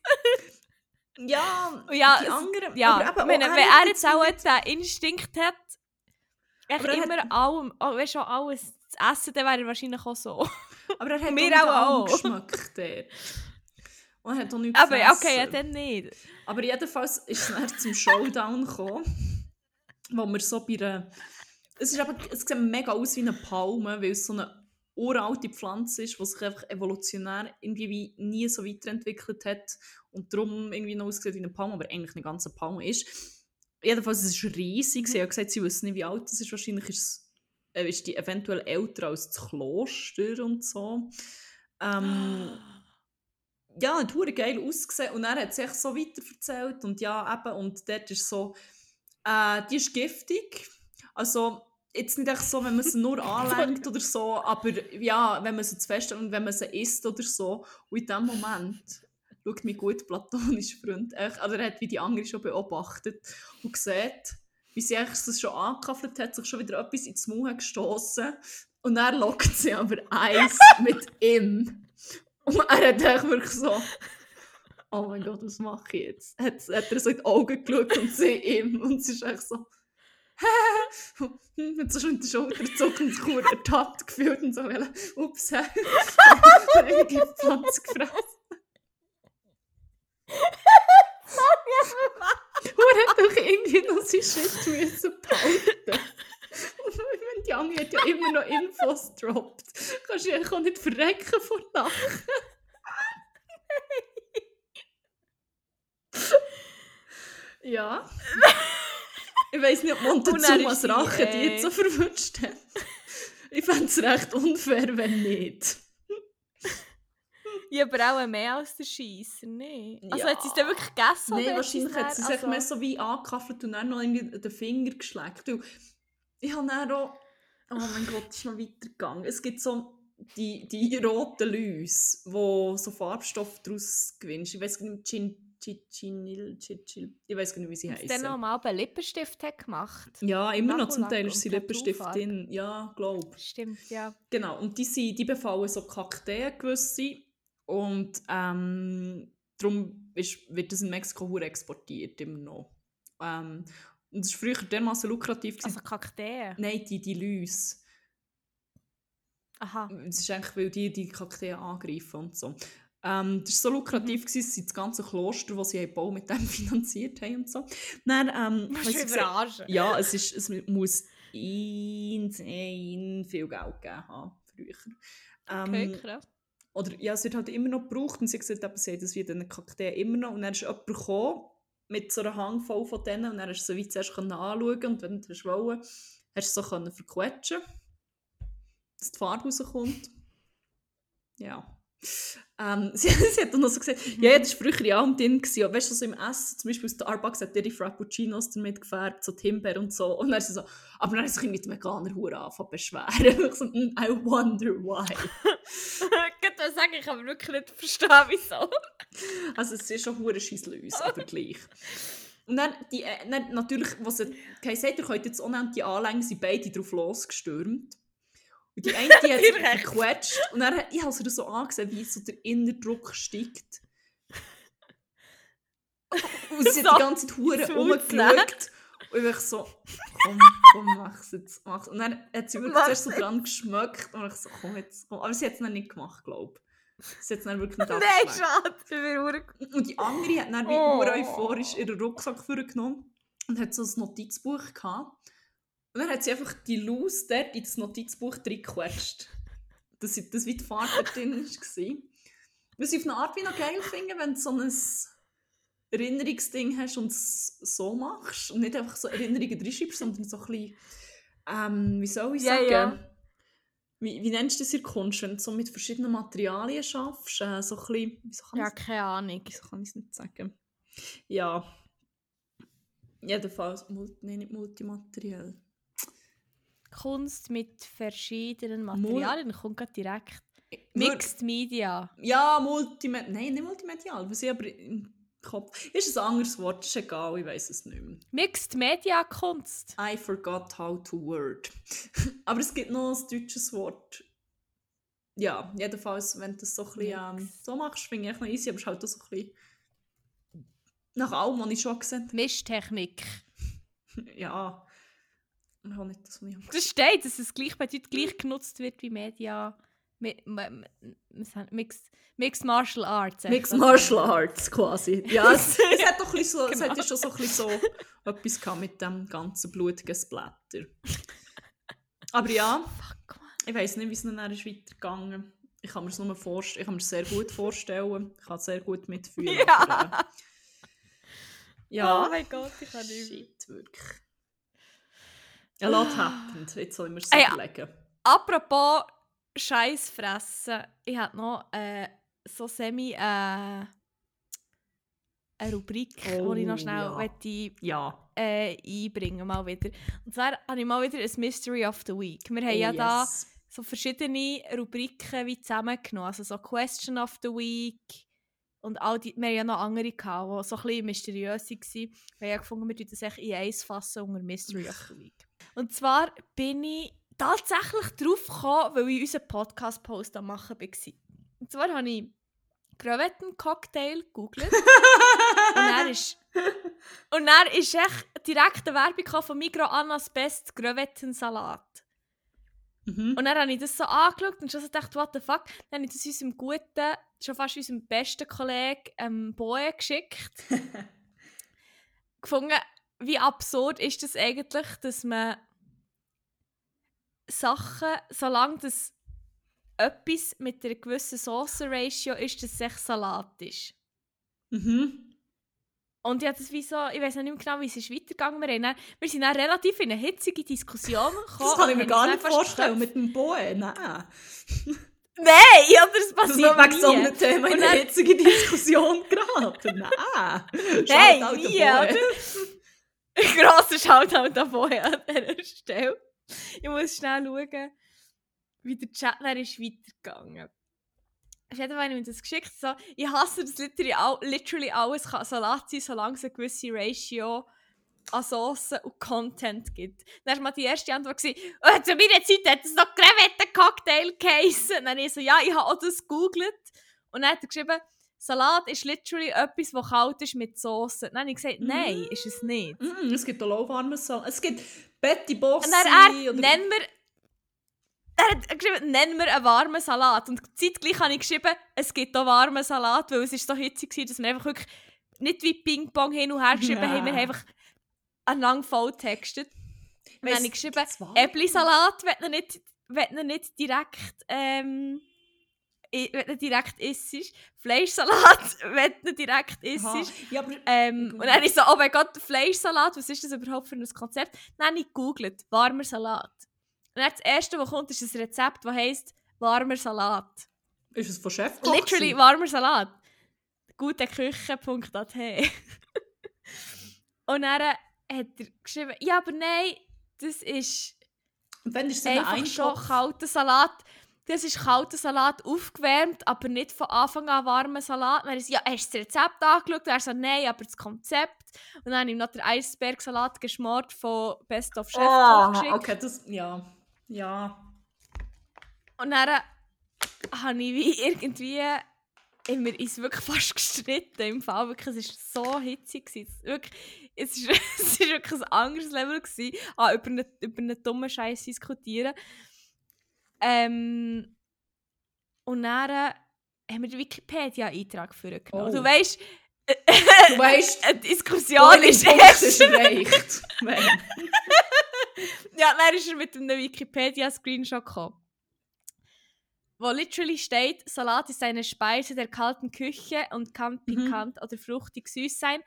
Ja, ja, die anderen. Ja, aber eben, ich meine, wenn er jetzt auch den Instinkt hat, echt Aber er immer hat- allem, oh, weißt du, alles zu essen, dann wäre er wahrscheinlich auch so. [LAUGHS] Aber er hat Wir auch, auch geschmeckt dort. Und er hat auch nichts Aber okay, ja, dann nicht. Aber jedenfalls ist es dann zum Showdown gekommen, wo wir so bei einer... Es, ist eben, es sieht mega aus wie eine Palme, weil es so eine uralte Pflanze ist, die sich einfach evolutionär irgendwie wie nie so weiterentwickelt hat und darum irgendwie noch aussieht wie eine Palme, aber eigentlich eine ganze Palme ist. Jedenfalls, es ist riesig. Sie hat gesagt, sie wissen nicht, wie alt es ist. Wahrscheinlich ist, es, äh, ist die eventuell älter als das Kloster und so. Ähm, [GASPS] ja, hat hure geil ausgesehen und er hat sich so weiter erzählt und ja eben und dort ist so, äh, die ist giftig, also jetzt nicht echt so, wenn man sie nur [LAUGHS] anlenkt oder so, aber ja, wenn man sie zu fest und wenn man sie isst oder so und in dem Moment schaut mein gut platonischer Freund, echt, also er hat wie die andere schon beobachtet und sieht, wie sie das schon angekaffelt hat, sich schon wieder etwas ins Maul gestoßen und er lockt sie aber Eis [LAUGHS] mit ihm. Und er hat echt wirklich so, oh mein Gott, was mache ich jetzt? Hat, hat er so in die Augen geschaut und sie ihm. Und sie ist echt so, hat so schon in die Schulter gezogen und sich verdammt ertappt gefühlt und so, wollen, ups, [LAUGHS] hä? Habe die Pflanze gefressen. Und er hat doch irgendwie noch sein Shit müssen behalten. Und die Ami hat ja immer noch Infos gedroppt. Kannst du auch nicht verrecken vor Lachen. ja. Ich weiß nicht, ob Montezumas ist sie, Rache die äh, jetzt so verwünscht hat. Ich fände es recht unfair, wenn nicht. Ja, aber auch mehr als der Scheisser, ne? Also Ja. hat sie es dann wirklich gegessen? Nein, wahrscheinlich hat sie es sich also... mehr so wie angekaffelt und dann noch irgendwie den Finger geschleckt. Und ich habe dann auch... Oh mein Gott, es ist noch weitergegangen. Es gibt so die, die roten Läuse, wo so Farbstoff daraus gewinnst. Ich weiß nicht, Chin, Chinil, Chichil, ich weiß gar nicht, wie sie Dass dann noch mal einen Lippenstift hat gemacht. Ja, immer noch zum Teil ist sie Lippenstift drin. Ja, glaube Stimmt, ja. Genau, und die, sind, die befallen so Kakteen gewisse und ähm, darum ist, wird das in Mexiko exportiert immer noch. Ähm, und es war früher dermaßen lukrativ. gewesen. Also Kakteen. Nein, die, die Läuse. Aha. Es ist eigentlich, weil die die Kakteen angreifen und so. Ähm, das war so lukrativ, mhm. sie das ganze Kloster, das sie bauen, mit dem [LAUGHS] finanziert haben und so. Dann, ähm, was Ja, es, ist, es muss insane viel Geld gegeben haben, früher. Ähm, okay, krass. Oder ja, es wird halt immer noch gebraucht und sie hat gesagt, sie das wie in Kakteen immer noch. Und dann ist jemand gekommen mit so einer Handvoll von denen und dann hast du so wie zuerst anschauen und wenn du wollen, hast du so können verquetschen dass die Farbe rauskommt. Ja. Ähm, [LAUGHS] sie, sie, hat dann noch so gesagt, ja, ja, das war früher ja und drin. Gewesen. Weißt du, so im Essen, zum Beispiel Starbucks hat ihre Frappuccinos damit gefärbt, so Timber und so. Und dann ist sie so, aber dann ist sich mit dem Veganer Hure anfangen beschweren. [LAUGHS] so, mm, I wonder why. [LAUGHS] ich kann sagen, ich kann wirklich nicht verstehen, wieso. also es ist schon Hure Scheisslös, aber gleich. Und dann, die, äh, dann natürlich, was sie gesagt ihr könnt jetzt auch nennen, die Anlänge sind beide drauf losgestürmt. Die eine die hat [LAUGHS] sich gequetscht und dann, ich habe sie so angesehen, wie so der Innerdruck steigt. Und sie hat die [LAUGHS] ganze Zeit Hure rumgeschaut. Und ich so, komm, komm, mach's jetzt. Mach's. Und dann hat sie wirklich zuerst so dran geschmeckt und ich so, komm jetzt, komm. Aber sie hat es dann nicht gemacht, glaube ich. Sie hat es dann wirklich nicht [LAUGHS] Nein, schade. Und die andere hat dann wie oh. euphorisch ihren Rucksack vorgenommen und hat so ein Notizbuch gehabt. Und dann hat sie einfach die Luz dort in das Notizbuch reingequetscht. Dass das wie die Fahrt dort drin war. Was ich auf eine Art wie noch geil finde, wenn du so ein Erinnerungsding hast und es so machst und nicht einfach so Erinnerungen reinschreibst, sondern so ein bisschen, ähm, wie soll ich sagen, ja, ja. Wie, wie nennst du das in Kunst, wenn du so mit verschiedenen Materialien schaffst? Äh, so ein bisschen, wieso kann ja, keine Ahnung. Wieso kann ich es nicht sagen? Ja. Jedenfalls, nee, nicht multimateriell. Kunst mit verschiedenen Materialien, Mul kommt gerade direkt. Mixed Media. Ja, Multimedia. Nein, nicht multimedial. Was ich aber im Kopf. Ist ein anderes Wort, ist egal, ich weiß es nicht mehr. Mixed Media Kunst. I forgot how to word. [LAUGHS] aber es gibt noch ein deutsches Wort. Ja, jedenfalls, wenn du das so ein bisschen ähm, so machst, finde ich noch easy, aber es ist halt so ein bisschen nach allem, was ich schon gesehen habe. Mischtechnik. [LAUGHS] ja. Ich habe nicht das, was ich Das steht, dass es gleich bei dort gleich genutzt wird wie Media. Mixed, Mixed Martial Arts. Mixed Martial Arts quasi. [LAUGHS] Ja, es, es hat doch so, genau. es hat schon so, ein so etwas gehabt mit dem ganzen blutigen Splatter. Aber ja, Fuck, ich weiß nicht, wie es dann ist weitergegangen Ich kann mir es nur vorstellen, ich kann mir sehr gut vorstellen. Ich kann es sehr gut mitfühlen. Ja. Aber, äh, ja. Oh mein Gott, ich kann nicht. Shit, wirklich. A lot happened, jetzt soll ich mir es hey, überlegen. Apropos Scheiß fressen, ich habe noch äh, so semi äh, eine Rubrik, oh, die ich noch schnell ja. möchte, ja. Äh, einbringen mal wieder. Und zwar habe ich mal wieder ein Mystery of the Week. Wir haben oh, ja yes. da so verschiedene Rubriken wie zusammengenommen, also so Question of the Week und all die, wir haben ja noch andere gehabt, die so ein bisschen mysteriös waren. Wir haben ja gefunden, wir das echt in eins fassen unter Mystery of the [LAUGHS] Week. Und zwar bin ich tatsächlich drauf gekommen, weil ich unseren Podcast-Post am machen war. Und zwar habe ich Crevetten-Cocktail gegoogelt. und dann [LAUGHS] ist und dann ist echt direkt eine Werbung von Migro Annas Best Crevettensalat. Mhm. Und dann habe ich das so angeschaut und schon so gedacht, what the fuck. Dann habe ich das unserem guten, schon fast unserem besten Kollegen ähm, Boe geschickt. [LAUGHS] gefunden, wie absurd ist das eigentlich, dass man Sachen, solange das etwas mit einer gewissen Sauce-Ratio ist, dass es echt Salat ist. Mhm. Und ja, das wie so, ich weiß nicht mehr genau, wie es ist weitergegangen. Wir, dann, wir sind dann relativ in eine hitzige Diskussion [LAUGHS] gekommen. Das kann ich mir gar nicht vorstellen, mit dem Boe, nein. [LAUGHS] Nein, ja, das passiert das wegen so einem Thema in eine hitzige Diskussion [LAUGHS] geraten. Nein. Hey, nie, Grosser Shoutout davon an dieser Stelle. [LAUGHS] ich muss schnell schauen, wie der Chat ist weitergegangen. Auf jeden Fall habe ich mir das geschickt. So, ich hasse das literally, all, literally alles kann Salat sein, solange es eine gewisse Ratio an Soßen und Content gibt. Dann war mal die erste Antwort, gewesen, oh, zu meiner Zeit hat es noch Crevetten-Cocktail geheissen. Dann habe ich so, ja, ich habe auch das gegoogelt. Und dann hat er geschrieben, Salat ist literally etwas, das kalt ist mit Soße. Dann habe ich gesagt, nein, mm. ist es nicht. Mm, es gibt auch lauwarmes Salat. Es gibt Betty Bossi. Und dann er, oder... nennen wir... er hat geschrieben, nennen wir einen warmen Salat. Und zeitgleich habe ich geschrieben, es gibt auch warmen Salat, weil es ist so hitzig war, dass wir einfach wirklich nicht wie Ping-Pong hin und her geschrieben haben, wir haben einfach aneinander voll textet. Und dann habe ich geschrieben, Äpfelsalat, wenn er nicht, wenn er nicht direkt, ähm, wenn er direkt isst. Fleischsalat, [LAUGHS] wenn er direkt isst. Ja, Ähm, und dann ich so, oh mein Gott, Fleischsalat, was ist das überhaupt für ein Konzept? Dann habe ich gegoogelt, warmer Salat. Und dann das erste, was kommt, ist ein Rezept, das heisst warmer Salat. ist es von Chef? Literally warmer Salat. Guteküche.at [LAUGHS] Und dann hat er geschrieben, ja, aber nein, das ist ist ein einfach schon Eintopf. kalter Salat. Das ist kalter Salat aufgewärmt, aber nicht von Anfang an warmer Salat. Dann ist ja, hast du das Rezept angeschaut? Und er so, nein, aber das Konzept. Und dann habe ich ihm noch den Eisbergsalat geschmort von Best of Chef Ah, geschickt. okay, das, ja. Ja. Und dann habe ich wie irgendwie haben wir uns wirklich fast gestritten im Fall. Wirklich, es war so hitzig. gewesen. Wirklich, es, ist, [LAUGHS] es ist wirklich ein anderes Level, gewesen, ah, über, einen, über einen dummen Scheiß diskutieren. Ähm, und dann haben wir den Wikipedia-Eintrag vorgenommen. Oh. Du weißt, Du [LAUGHS] weißt, eine Diskussion ist erst. ist erreicht. [LAUGHS] Ja, dann ist er mit einem Wikipedia-Screenshot gekommen. Wo literally steht, Salat ist eine Speise der kalten Küche und kann Mhm. pikant oder fruchtig süß sein.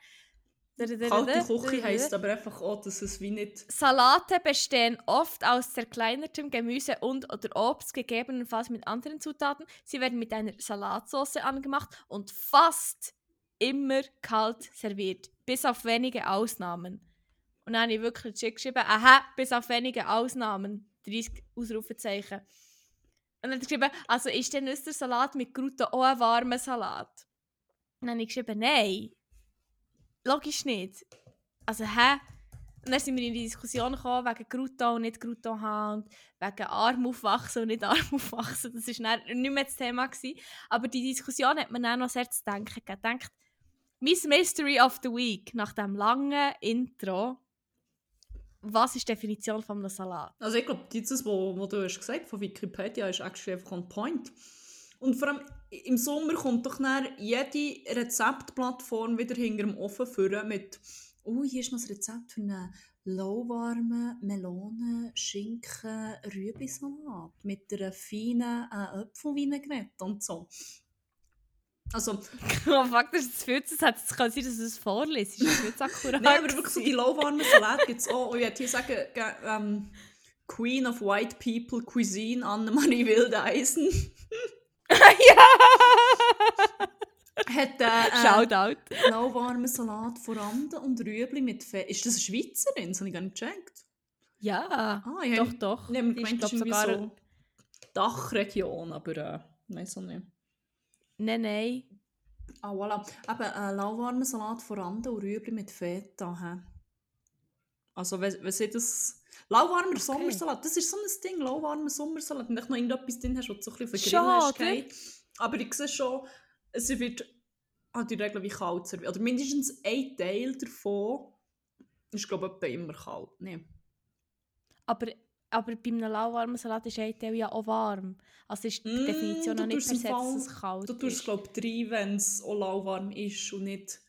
Kalte Küche heisst aber einfach auch, dass es wie nicht... Salate bestehen oft aus zerkleinertem Gemüse und oder Obst, gegebenenfalls mit anderen Zutaten. Sie werden mit einer Salatsauce angemacht und fast immer kalt serviert, bis auf wenige Ausnahmen. Und dann habe ich wirklich geschrieben, aha, bis auf wenige Ausnahmen, 30 Ausrufezeichen. Und dann hat er geschrieben, also ist der Nüstersalat mit Crouton auch ein warmer Salat? Und dann habe ich geschrieben, nein, logisch nicht. Also, hä? Und dann sind wir in die Diskussion gekommen, wegen Crouton und nicht Crouton haben wegen Arm aufwachsen und nicht [LAUGHS] Arm aufwachsen. Das war nicht mehr das Thema. Gewesen. Aber die Diskussion hat mir dann noch sehr zu denken gegeben. Denkt, mein Mystery of the Week, nach dem langen Intro, was ist die Definition von einem Salat? Also ich glaube, dieses, was du hast gesagt von Wikipedia, ist actually einfach on point. Und vor allem im Sommer kommt doch dann jede Rezeptplattform wieder hinter dem Ofen führen mit «Oh, hier ist noch ein Rezept für einen lauwarmen Melone, Schinken, Rübesalat mit einer feinen äh, Apfelvinaigrette und so.» Also, [LAUGHS] Oh fuck, das ist zu viel. Das hat es kann sein, dass du es vorliest. Das ist zu akkurat. Nein, aber wirklich so die lauwarmen Salate gibt es auch. Und ich würde hier sagen, ge- ähm, Queen of White People Cuisine, Annemarie Wildeisen, [LAUGHS] [LAUGHS] hat äh, Shoutout. lauwarmen Salat vorhanden und Rüebli mit Fett. Ist das eine Schweizerin? Das habe ich gar nicht gecheckt. Ja, Ah, ich doch, habe doch. ich habe gemeint, das ist sogar- so Dachregion, aber äh, weiß auch nicht. Nein, nein. Ah, voilà. Eben, äh, lauwarmen Salat vorhanden und Rüebli mit Feta. Also, wenn, wenn sie das... Lauwarmer Sommersalat, das ist so ein Ding, lauwarmer Sommersalat. Wenn du noch irgendetwas drin hast, was du so ein bisschen auf oder? den Grill hast. geht. Aber ich sehe schon, es wird halt in der Regel wie kalt serviert. Oder mindestens ein Teil davon ist, glaube ich, immer kalt. Nee. Aber, aber bei einem lauwarmen Salat ist ein Teil ja auch warm. Also ist die Mm, Definition du noch nicht Fall- dass es kalt Du tust es, ist. glaube ich, rein, wenn es auch lauwarm ist und nicht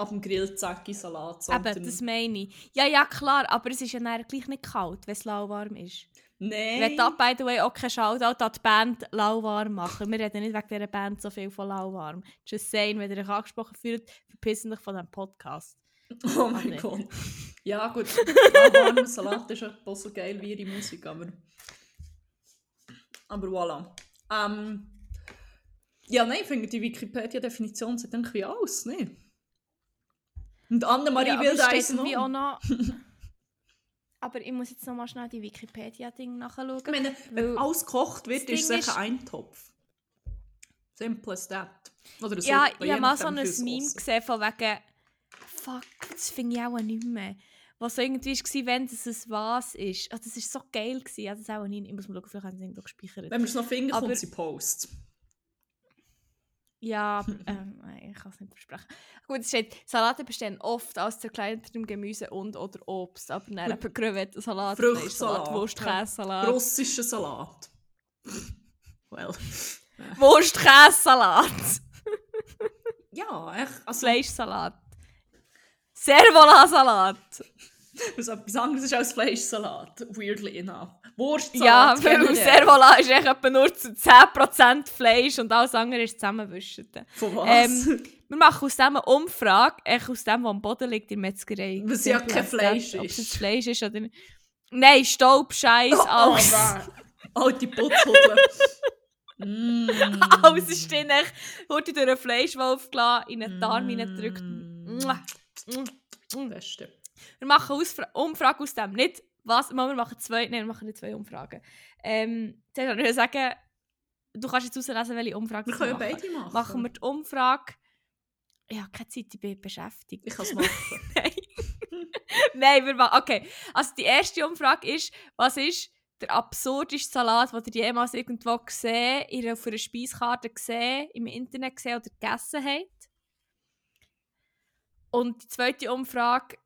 ab dem Grill zacki Salat. sondern- Eben, das meine ich. Ja, ja, klar, aber es ist ja dann gleich nicht kalt, wenn es lauwarm ist. Nein. Ich werde by the way auch keinen Shoutout an die Band Lauwarm machen. Wir reden nicht wegen dieser Band so viel von Lauwarm. Just saying, wenn ihr euch angesprochen fühlt, verpissen euch von diesem Podcast. [LAUGHS] Oh mein nee. Gott. Ja, gut. [LAUGHS] Lauwarmer Salat ist auch so geil wie ihre Musik, aber. Aber voilà. Ähm, ja, nein, ich finde die Wikipedia-Definition sieht irgendwie aus, ne? Und Annemarie Ja, will irgendwie auch noch. [LAUGHS] aber ich muss jetzt noch mal schnell die Wikipedia-Ding nachschauen. Ich meine, wenn alles gekocht wird, ist es sicher ein Topf. Simple as that. Oder so, Ja, ich habe mal so ein Meme Sauce. gesehen von wegen. Fuck, das finde ich auch nicht mehr. Was so irgendwie war, wenn das ein was ist. Also, das war so geil. Gewesen. Also, das auch nicht. Ich muss mal schauen, vielleicht haben sie es irgendwo gespeichert. Wenn wir es noch finden, Aber- kommt sie Post. Ja, [LAUGHS] ähm, nein, ich kann es nicht versprechen. Gut, es steht, Salate bestehen oft aus zerkleinertem Gemüse und oder Obst, aber dann eben Crevettensalat, Fruchtsalat, Fleischsalat, Wurst, ja. Käsesalat. Russischer Salat. [LAUGHS] well. Wurst, Käsesalat. Ja, echt. Also, Fleischsalat. Servola-Salat. Was etwas anderes ist als Fleischsalat. Weirdly enough. Wurstsalat. Ja, weil. Servola ist echt etwa nur zu 10% Fleisch und alles andere ist zusammenwischen. Von was? Ähm, wir machen aus dem eine Umfrage, echt aus dem, was am Boden liegt in der Metzgerei. Was ja kein Fleisch Ob es ist. Fleisch ist oder nicht. Nein, Staub, Scheiß, Oh, alles. oh, [LAUGHS] Alte Putzhudeln. [LAUGHS] mm. alles ist drin. echt. Wurde durch einen Fleischwolf gelassen, in einen Darm hineingedrückt. Mm. Mm. Beste. Wir machen Ausfra Umfrage aus dem. Nicht, was, wir machen zwei, nein, wir machen nicht zwei Umfragen. Ähm, zuerst wollte ich sagen, du kannst jetzt auslesen, welche Umfrage Wir wir können machen. beide machen. Machen wir die Umfrage. Ich habe keine Zeit, ich bin beschäftigt. Ich kann es machen. [LAUGHS] Nein. [LAUGHS] Nein, wir machen. Okay. Also die erste Umfrage ist, was ist der absurdeste Salat, den ihr jemals irgendwo gesehen, ihr auf einer Speiskarte gesehen, im Internet gesehen oder gegessen habt? Und die zweite Umfrage,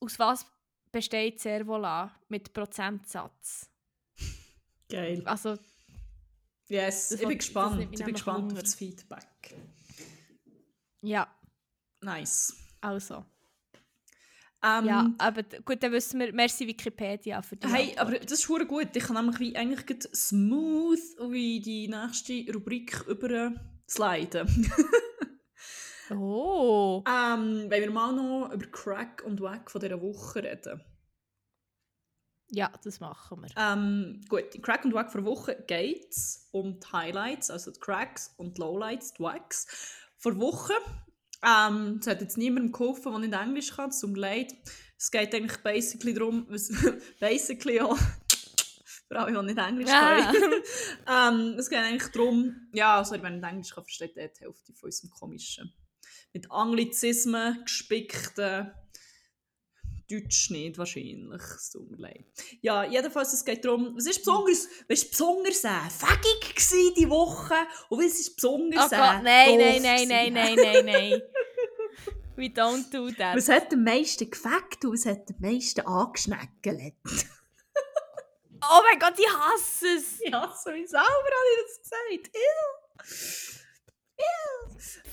aus was besteht Servola mit Prozentsatz? Geil. Also, Yes, ich bin gespannt. Ich bin gespannt auf das Feedback. ja, Nice. also. Ähm, Ja, aber gut, dann wissen wir, merci Wikipedia für die Hey, Antwort. aber das ist verdammt gut. Ich kann nämlich wie eigentlich smooth wie die nächste Rubrik über sliden. [LAUGHS] Oh. ähm, wenn wir mal noch über Crack und Wack von dieser Woche reden. Ja, das machen wir. Ähm, gut, in Crack und Wack vor Woche geht es um die Highlights, also die Cracks und die Lowlights, die Wacks vor Woche. Ähm, es hat jetzt niemandem geholfen, der nicht Englisch kann, zum Leid. Es geht eigentlich basically darum, [LAUGHS] was, basically auch, für alle, die nicht Englisch Ja. können. [LAUGHS] ähm, es geht eigentlich darum, ja, also wenn nicht Englisch kann, versteht die Hälfte von unserem Komischen. Mit Anglizismen gespickten Deutsch nicht wahrscheinlich, es tut mir leid. Ja, jedenfalls, es geht darum, was ist besonders, was ist besonders äh, fägig gewesen die Woche und was ist besonders Oh äh, Gott, nein, doof nein, nein, nein, gewesen? nein, nein, nein. [LAUGHS] We don't do that. Was hat am meisten gefackt und was hat am meisten angeschneckelt? Oh mein Gott, ich hasse es! ja, sowieso, aber habe ich das gesagt. Ew.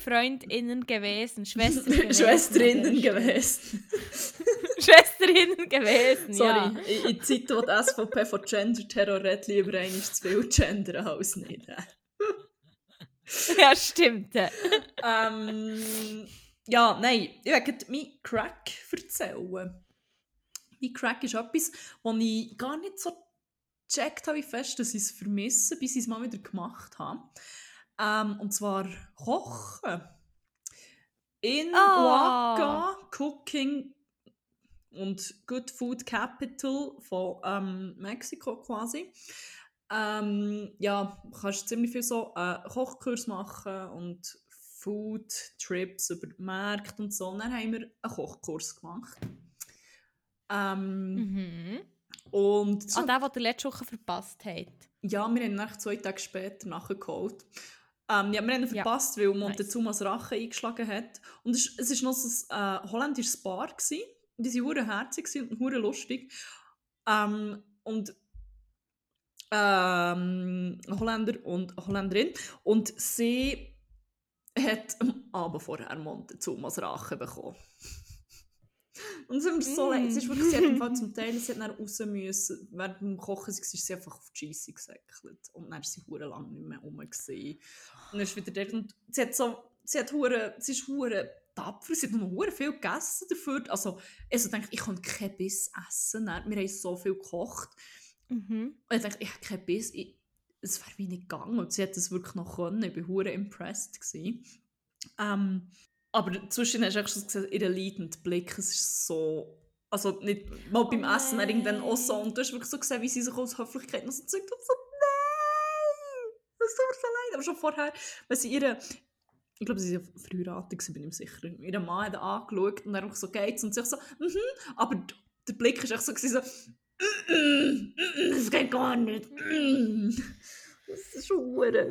Freundinnen [LAUGHS] gewesen, Schwestern gewesen. [LAUGHS] Schwesterinnen gewesen. Schwesterinnen gewesen, Sorry, ja. in, in Zeiten, wo die SVP von Gender-Terror redet, lieber einmal zu viel Gender nicht. [LAUGHS] Ja, stimmt. ähm, ja, nein, ich werde meinen Crack erzählen. Mein Crack ist etwas, das ich gar nicht so gecheckt habe, wie fest dass ich es vermisse, bis ich es mal wieder gemacht habe. Ähm, und zwar Kochen. In Ah. Oaxaca, Cooking und Good Food Capital von ähm, Mexiko quasi. Ähm, ja, kannst ziemlich viel so äh, Kochkurs machen und Food Trips über Märkte und so. Und dann haben wir einen Kochkurs gemacht. Ähm, Mhm. Und Ah, der, den der letzte Woche verpasst hat. ja, wir haben ihn nach zwei Tage später nachgeholt. Ähm, ja, wir haben ihn Ja. verpasst, weil Nice. Montezumas Rache eingeschlagen hat. Und es, es war noch so ein äh, holländisches Paar. Gewesen. Die waren hure herzig und hure lustig. Ähm, und ähm, Holländer und Holländerin. Und sie hat am Abend vorher Montezumas Rache bekommen. Und es ist, so, Mm. es ist wirklich, sie hat im Fall zum [LAUGHS] Teil, sie hat dann raus müssen, während dem Kochen war sie einfach auf die Scheisse gesäckelt. Und dann war sie hure lang nicht mehr rum. Gewesen. Und dann ist wieder dort, und sie hat so, sie hat hure, sie ist hure tapfer, sie hat noch hure viel gegessen dafür. Also, also denke ich, ich kann keinen Biss essen. Dann, wir haben so viel gekocht. Mhm. Und ich dachte, ich habe keinen Biss, ich, es wäre wie nicht gegangen. Und sie hat das wirklich noch können. Ich war hure impressed. Gewesen. Ähm, aber zwischen hast du schon gesehen, ihren leidenden Blick, es ist so... Also nicht mal beim Oh Essen, irgendwann auch so. Und du hast wirklich so gesehen, wie sie sich aus Höflichkeit noch so zeigt und so, nein, das tut mir so leid. Aber schon vorher, weil sie ihre... Ich glaube, sie war verheiratet, bin ich mir sicher. Ihre Mann hat angeschaut und dann einfach so geht's und sich so, mhm. Aber d- der Blick ist echt so, so mm, mm, das geht gar nicht. Mm. Das ist schon übel.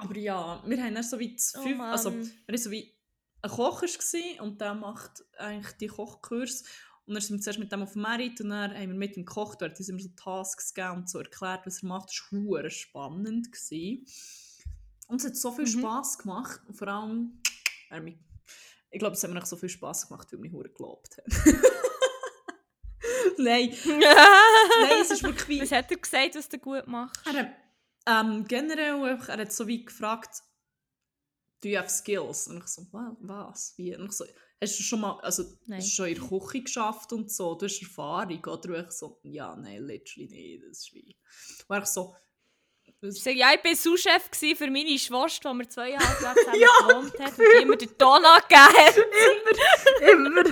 Aber ja, wir haben dann so wie zu Oh fünf, also Mann. wir waren so wie ein Koch war und der macht eigentlich die Kochkurs und dann sind wir zuerst mit dem auf Merit und dann haben wir mit ihm gekocht, dort haben immer so Tasks gegeben und so erklärt, was er macht. Das war spannend. Gewesen. Und es hat so viel Mhm. Spass gemacht und vor allem, mich, ich glaube, es hat mir auch so viel Spass gemacht, weil wir hure gelobt haben. [LAUGHS] Nein, [LAUGHS] nein, es ist wirklich. Was hat er gesagt, was du gut machst? Er ähm, generell er hat so wie gefragt, do you have skills? Und ich so, «Wa- was? Wie? Und ich so, hast du schon mal, also Nein. hast du schon in der Küche geschafft und so, du hast Erfahrung, oder? Und ich so, ja, nein, literally nicht, das ist wie... Und ich so, ja, ich war Sous-Chef für meine Schwester, die wir zweieinhalb Jahre [LAUGHS] zusammen gewohnt hat und die immer den Ton angegeben hat. immer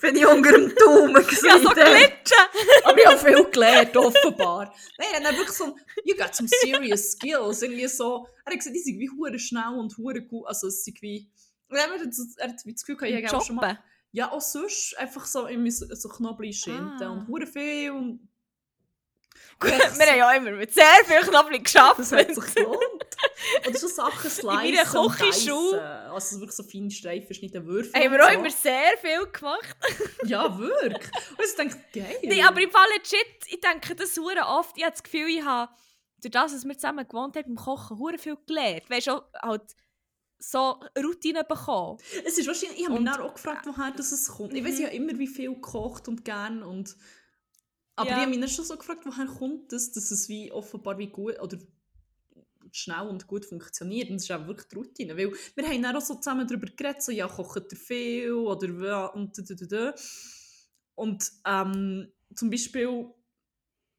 bin ich unter dem Daumen [LAUGHS] Ja, so glitschen. Aber ich habe viel gelernt, offenbar. Nein, er hat wirklich so, you got some serious skills. Irgendwie so, er hat gesagt, die sind wie hure schnell und hure gut. Also es sind wie, er hat, wie das Gefühl gehabt, ich habe schon mal, ja auch sonst einfach so, irgendwie so, so Knoblauch schinden Ah. und hure viel und [LAUGHS] Wir haben ja immer mit sehr viel Knoblauch geschafft. das hat sich gelohnt. Oder so Sachen [LAUGHS] slicen meiner und Küchenschule-. Also wirklich so feine Streifen schneiden, Würfel haben wir auch so. immer sehr viel gemacht. [LAUGHS] Ja, wirklich. Und ich denke, geil. Nee, aber im Fall legit, ich denke das hure oft. Ich habe das Gefühl, ich habe durch das, dass wir zusammen gewohnt haben, beim Kochen hure viel gelernt. Weißt du, halt so Routine bekommen. Es ist wahrscheinlich, ich habe mich Und- auch gefragt, woher das kommt. Ich weiß Mhm. ja immer, wie viel gekocht und gern und aber Ja. ich habe mich dann schon so gefragt, woher kommt das, dass es wie offenbar wie gut oder schnell und gut funktioniert. Und das ist auch wirklich die Routine. Weil wir haben dann auch so zusammen darüber geredet, so, ja, kocht ihr viel oder und da, da, da. Und ähm, zum Beispiel,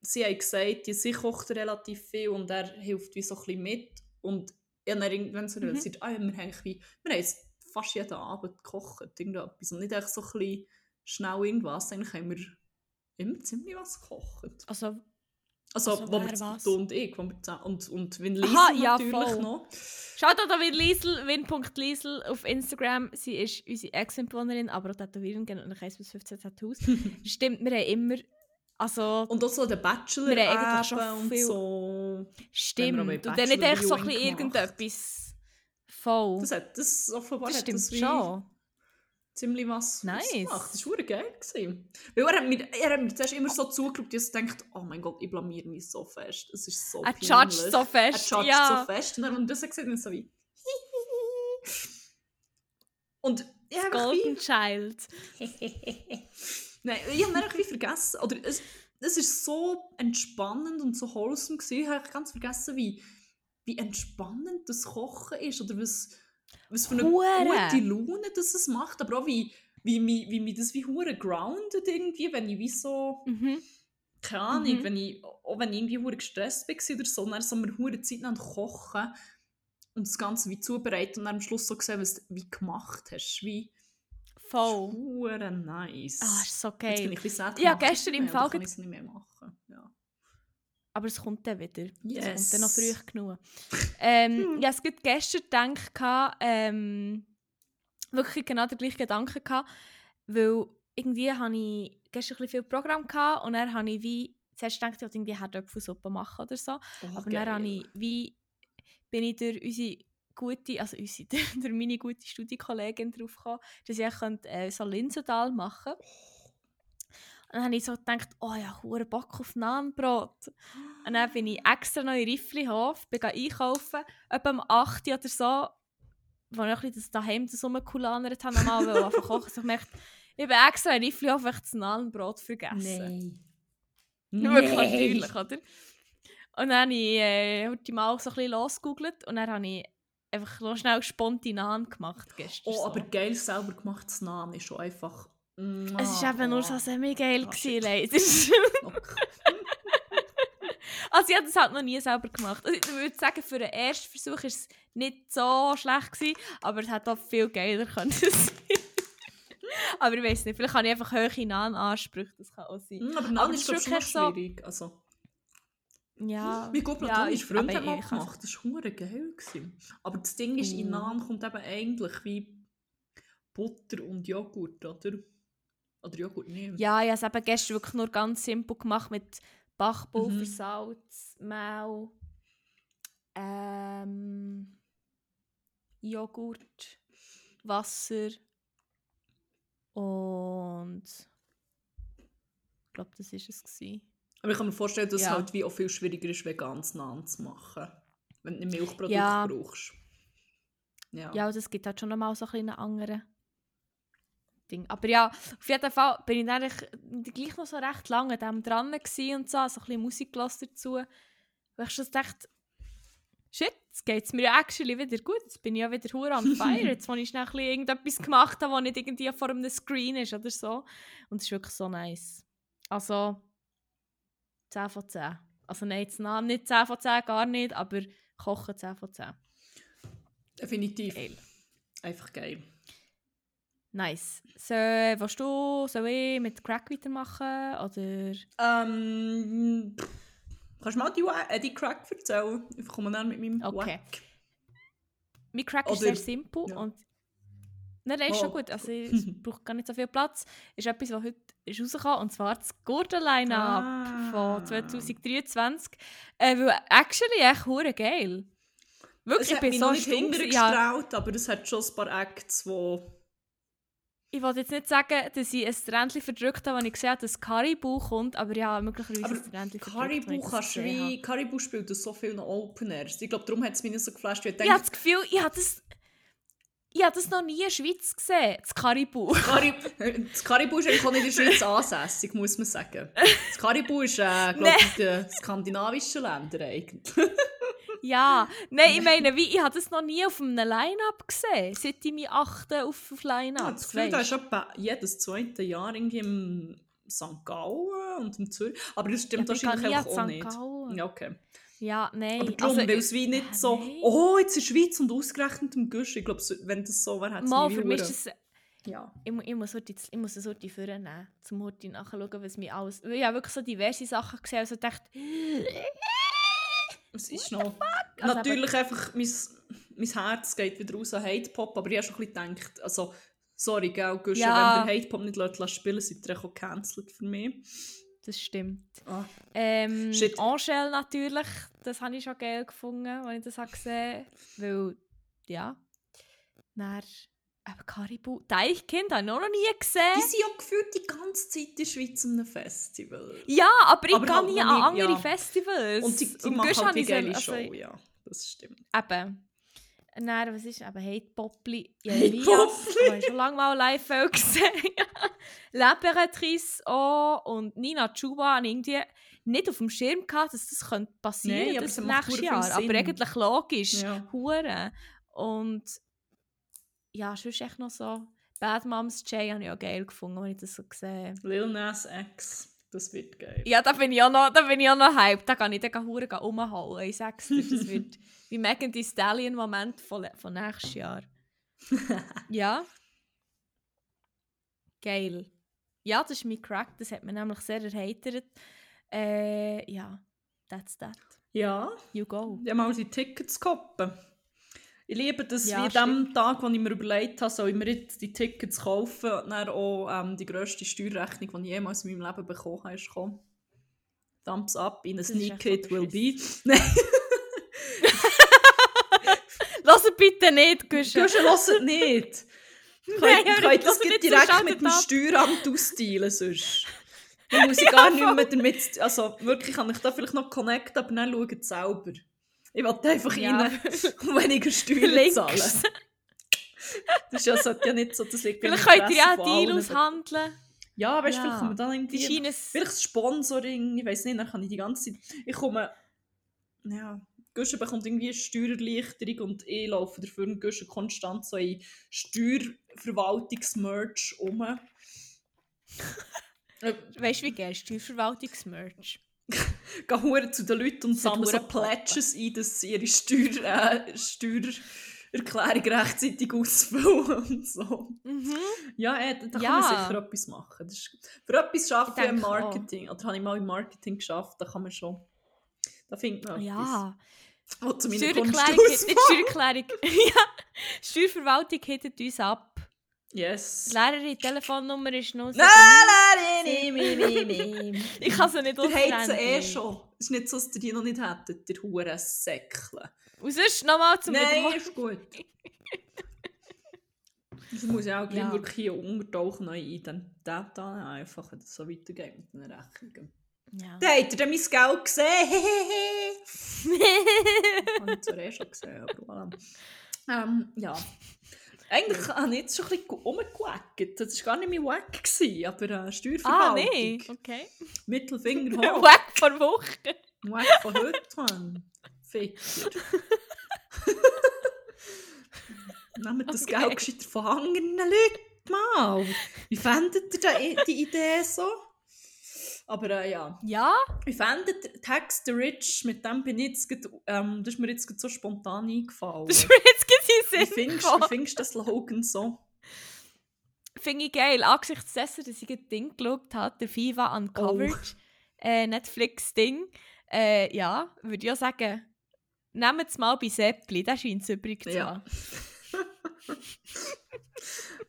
sie haben gesagt, ja, sie kocht relativ viel und er hilft wie so ein bisschen mit. Und ich habe dann irgendwann so Mhm. realisiert, ah, ja, wir haben wie, wir haben jetzt fast jeden Abend gekocht, irgendetwas. Und nicht echt so ein bisschen schnell irgendwas, eigentlich haben wir immer ziemlich was gekocht. Also, Also, Also wo wir, was? du und ich, wo wir und, und Win Liesel Aha, ja, natürlich voll. noch. schaut auch Win Liesel, win.liesel auf Instagram. Sie ist unsere Ex-Mitbewohnerin, aber auch Tätowiererin, genau 1 bis 15 Tattoos. [LAUGHS] Stimmt, wir haben immer, also, Und auch so der Bachelor Wir haben eigentlich schon eben und viel- so. stimmt. Und dann nicht echt so ein bisschen irgendetwas voll. Das, hat, das offenbar Das hat stimmt das schon. Ziemlich was Nice. ausgemacht. Das war geil. Gewesen. Weil er hat, mir, er hat mir zuerst immer so zugeschaut, dass ich dachte, oh mein Gott, ich blamier mich so fest. Es ist so Er judged so Er fest. judged ja. so fest. Und dann, und das hat dann so wie... und ich habe einfach wie... Golden Child. [LAUGHS] Nein, ich habe wie vergessen, oder es, es ist so entspannend und so wholesome gewesen, ich habe ganz vergessen, wie, wie entspannend das Kochen ist, oder was, was für eine Hure. gute Laune das es macht, aber auch wie, wie, wie, wie mich das wie hure grounded irgendwie, wenn ich wie so, Mhm. keine Ahnung, Mhm. wenn ich, auch wenn ich irgendwie hure gestresst war oder so, dann so wir hure Zeit lang kochen und das Ganze wie zubereiten und dann am Schluss so gesehen, was du wie gemacht hast, wie Voll. hure nice. Ah, ist so Jetzt bin ich geil. ein bisschen sad, Ja, gestern im Fall kann ich es nicht mehr machen. Aber es kommt dann wieder. Es kommt Yes. dann noch früh genug. Ähm, ja, es gibt gestern gedacht, ähm, wirklich genau den gleichen Gedanken gehabt, weil irgendwie hatte ich gestern ein bisschen viel Programm gehabt und dann habe ich wie, zuerst gedacht, ich wollte irgendwie Herdöpfelsuppe machen oder so, Oh, aber dann habe ich wie, bin ich durch unsere gute, also unsere, [LAUGHS] durch meine gute Studienkollegin drauf gekommen, dass ich könnte, äh, so Linsendahl machen Und dann habe ich so gedacht, oh ja, hure Bock auf Nahenbrot. Und dann bin ich extra noch in Rifflihof, bin einkaufen, etwa um 8 Uhr oder so, wo ich ein das daheim das rumkulanert habe, nochmal, weil ich zu kochen. So gemerkt, ich bin extra in Rifflihof, weil ich das Nahenbrot vergessen. Nein. Wirklich natürlich, oder? Und dann habe ich äh, heute mal so ein bisschen losgegoogelt und dann habe ich einfach noch schnell spontan gemacht gestern. Oh, so. aber geil selber gemachtes Nahen ist schon einfach... Es war eben nur so semi-geil, Ah, gewesen. [LAUGHS] Also ich habe das halt noch nie selber gemacht. Also ich würde sagen, für den ersten Versuch war es nicht so schlecht, gewesen, aber es hätte auch viel geiler können sein [LAUGHS] Aber ich weiß nicht, vielleicht habe ich einfach hohe Nahen-Ansprüche, das kann auch sein. Mm, aber Nahen ist ist schon schwierig. Also, Ja. mein gut ja, platonischer ich- Freund hat mal gemacht, das war hure geil. Gewesen. Aber das Ding ist, in Mm. Nahen kommt eben eigentlich wie Butter und Joghurt, oder? Oder Joghurt nicht. Ja, ich habe es eben gestern wirklich nur ganz simpel gemacht mit Backpulver, Mhm. Salz, Mehl, ähm, Joghurt, Wasser und ich glaube, das ist es gewesen. Aber ich kann mir vorstellen, dass es Ja. halt wie auch viel schwieriger ist, vegan zu Nahen zu machen. Wenn du nicht Milchprodukte Ja. brauchst. Ja. Ja, das gibt halt schon nochmal so ein einen anderen Ding. Aber ja, auf jeden Fall bin ich dann eigentlich gleich noch so recht lange an dem dran und so, so ein bisschen Musik dazu. Weil ich schon dachte, shit, jetzt geht es mir ja actually wieder gut. Jetzt bin ich ja wieder hure on fire. Jetzt, wo ich schnell ein irgendetwas gemacht habe, was nicht irgendwie vor einem Screen ist oder so. Und es ist wirklich so nice. Also, 10 von 10. Also nein, jetzt nah- nicht 10 von 10, gar nicht, aber kochen 10 von 10. Definitiv. Geil. Einfach geil. Nice. So, willst du, soll ich mit Crack weitermachen? Oder? Ähm, pff, kannst du mal die, äh, die Crack erzählen? Ich komme dann mit meinem Okay. Wack. Mein Crack ist Oder- sehr simpel ja. und Nein, nein, ist schon Oh. gut. Also, [LAUGHS] es braucht gar nicht so viel Platz. Ist etwas, was heute ist rausgekommen und zwar das Gurten-Line-Up Ah. von 2023. Äh, weil actually echt hure geil. Wirklich, Es ich bin mich so stumm. gewesen. hintergestraut, aber es hat schon ein paar Acts, wo... Ich wollte jetzt nicht sagen, dass ich ein Tränchen verdrückt habe, wenn ich gesehen habe, dass Caribou kommt, aber ja, möglicherweise Aber ein verdrückt, Caribou das kannst du wie... Caribou spielt so viele Openers. Ich glaube, darum hat es mich nicht so geflasht. Ich Ich habe das Gefühl, ich habe das, ich habe das noch nie in der Schweiz gesehen, das Caribou. Caribou, das Caribou [LAUGHS] ist eigentlich auch nicht in der Schweiz ansässig, muss man sagen. Das Caribou ist, äh, glaube [LAUGHS] ich, in den skandinavischen Ländern eigentlich. Ja, nein, ich meine, wie, ich habe das noch nie auf einem Line-Up gesehen, seit ich mich achte auf, auf Ja, Line-Up. das Gefühl, da ist etwa jedes zweite Jahr irgendwie im St. Gallen und im Zürich. Aber das stimmt Ja, wahrscheinlich auch an nicht. Gallen. Ja, okay. Ja, nein. Aber darum, also, weil es wie nicht äh, so, nein. oh, jetzt in der Schweiz und ausgerechnet im Gusch. Ich glaube, wenn das so wäre, hätte es mich für mich ist das... Ja. Ich, ich muss heute, ich muss es heute vornehmen, zum heute nachschauen, was mir alles... Ich habe wirklich so diverse Sachen gesehen, also dachte... Es ist noch... Also Natürlich einfach, mein, mein Herz geht wieder raus an Hate-Pop, aber ich habe schon ein bisschen gedacht, also, sorry, gell, Gusch, Ja. wenn der Hate-Pop nicht lässt, lässt spielen, seid ihr auch gecancelt für mich. Das stimmt. Ah. Ähm. Angèle natürlich, das habe ich schon geil gefunden, als ich das habe gesehen Weil, ja. Dann, aber Caribou, Deichkind habe ich noch nie gesehen. Die sind ja gefühlt die ganze Zeit in der Schweiz an einem Festival. Ja, aber ich Aber gehe halt nie an andere ja. Festivals. Und die, die Im machen halt habe die sie- geile also, Show, ja. Das stimmt. Eben. Und dann, was ist eben Hate Popli? Ja, Hate Popli. habe ich schon lange mal live gesehen. [LAUGHS] L'Imperatrice auch und Nina Chuba habe ich irgendwie nicht auf dem Schirm gehabt, dass das könnte passieren Nein, aber das es macht nächstes Jahr. Aber eigentlich logisch. Ja. Hure. Und ja, sonst echt noch so Bad Moms J habe ich auch geil gefunden, als ich das so gesehen habe. Lil Nas X, das wird geil. Ja, da bin ich auch noch, da bin ich auch noch hyped. Da kann ich dann hure gehen umhauen. Ich sag's dir, das wird [LAUGHS] wie Megan Thee Stallion Moment von, von nächstes Jahr. [LAUGHS] ja. Geil. Ja, das ist mein Crack. Das hat mich nämlich sehr erheitert. Äh, ja, that's that. Ja, You go. habe mal die Tickets koppen. Ich liebe das, Ja, wie an dem Tag, wo ich mir überlegt habe, soll ich mir jetzt die Tickets kaufen und dann auch ähm, die grösste Steuerrechnung, die ich jemals in meinem Leben bekommen habe, ist gekommen. Thumbs up, in a sneak it will be. [LAUGHS] Lass es bitte nicht, Guschen. Guschen, lasst es nicht! [LAUGHS] Nein, Könnt, hör könnt auf, das lass nicht direkt so mit dem. Steueramt austeilen sonst. [LAUGHS] Dann muss ich gar nicht mehr damit... Also wirklich kann ich da vielleicht noch connecten, aber dann schaut es selber. Ich will einfach Ja. rein [LAUGHS] und weniger Steuern zahlen. Das ist ja, sollte ja nicht so, das liegt Vielleicht könnt ihr ja einen Deal aushandeln. Ja, weißt du, Ja. vielleicht man dann irgendwie... Vielleicht Sponsoring, ich weiß nicht, dann kann ich die ganze Zeit... Ich komme... Ja... Guschen bekommt irgendwie eine Steuererleichterung und ich laufe dafür und Guschen konstant so in Steuerverwaltungsmerch um. [LAUGHS] Äh, Weißt du, wie geil Steuerverwaltungsmerch? [LAUGHS] Gehen zu den Leuten und sammeln so. Pledges ein, dass sie ihre Steuer, äh, Steuererklärung rechtzeitig ausfüllen [LAUGHS] und so. Mhm. Ja, äh, da, kann Ja. man sicher etwas machen. Das ist, für etwas arbeite Ich im denke auch. Marketing. Oder habe ich mal im Marketing geschafft, da kann man schon... Da findet man Ja. etwas. Meiner Steuererklärung, nicht Steuererklärung. [LAUGHS] ja, Steuerverwaltung hittet uns ab. Yes. Die Lehrerin, Telefonnummer ist noch... Nein, nein, nein, nein, nein, nein. Ich kann sie nicht Der hat sie eh schon. Es ist nicht so, dass ihr die noch nicht hättet, der hure Säckle. Und sonst nochmal zum Nein, Wiederholen. ist gut. Das muss ja auch gleich Ja. wirklich hier untertauchen, neue Identität annehmen, einfach, wenn das so weitergeht mit den Rechnungen. Ja. Da habt ihr dann mein Geld gesehen, hehehe. [LAUGHS] Habe ich zwar eh schon gesehen, aber voilà. Ähm, ja. Eigentlich habe ich jetzt schon ein bisschen rumgewackt. Das war gar nicht mein Wack, gewesen, aber äh, ah, Steuerverwaltung. nee. Okay. Mittelfinger [LAUGHS] hoch. Weg vor Woche. Wack von heute, Mann. Ficker. [LAUGHS] Nehmt das Okay. Geld gescheiter von anderen Leuten mal. Wie fändet ihr da- die Idee so? Aber äh, ja, Ja? wie fändet Tax the Rich? Mit dem bin ich jetzt, ähm, das ist mir jetzt so spontan eingefallen. Das ist mir jetzt [LAUGHS] gerade in Wie den findest, wie findest du das Slogan so? Finde ich geil. Angesichts dessen, dass ich ein Ding geschaut habe, der FIFA Uncovered, äh, Netflix-Ding, äh, ja, würde ich auch sagen, nehmt es mal bei Seppli, der scheint es übrig zu Ja. [LAUGHS]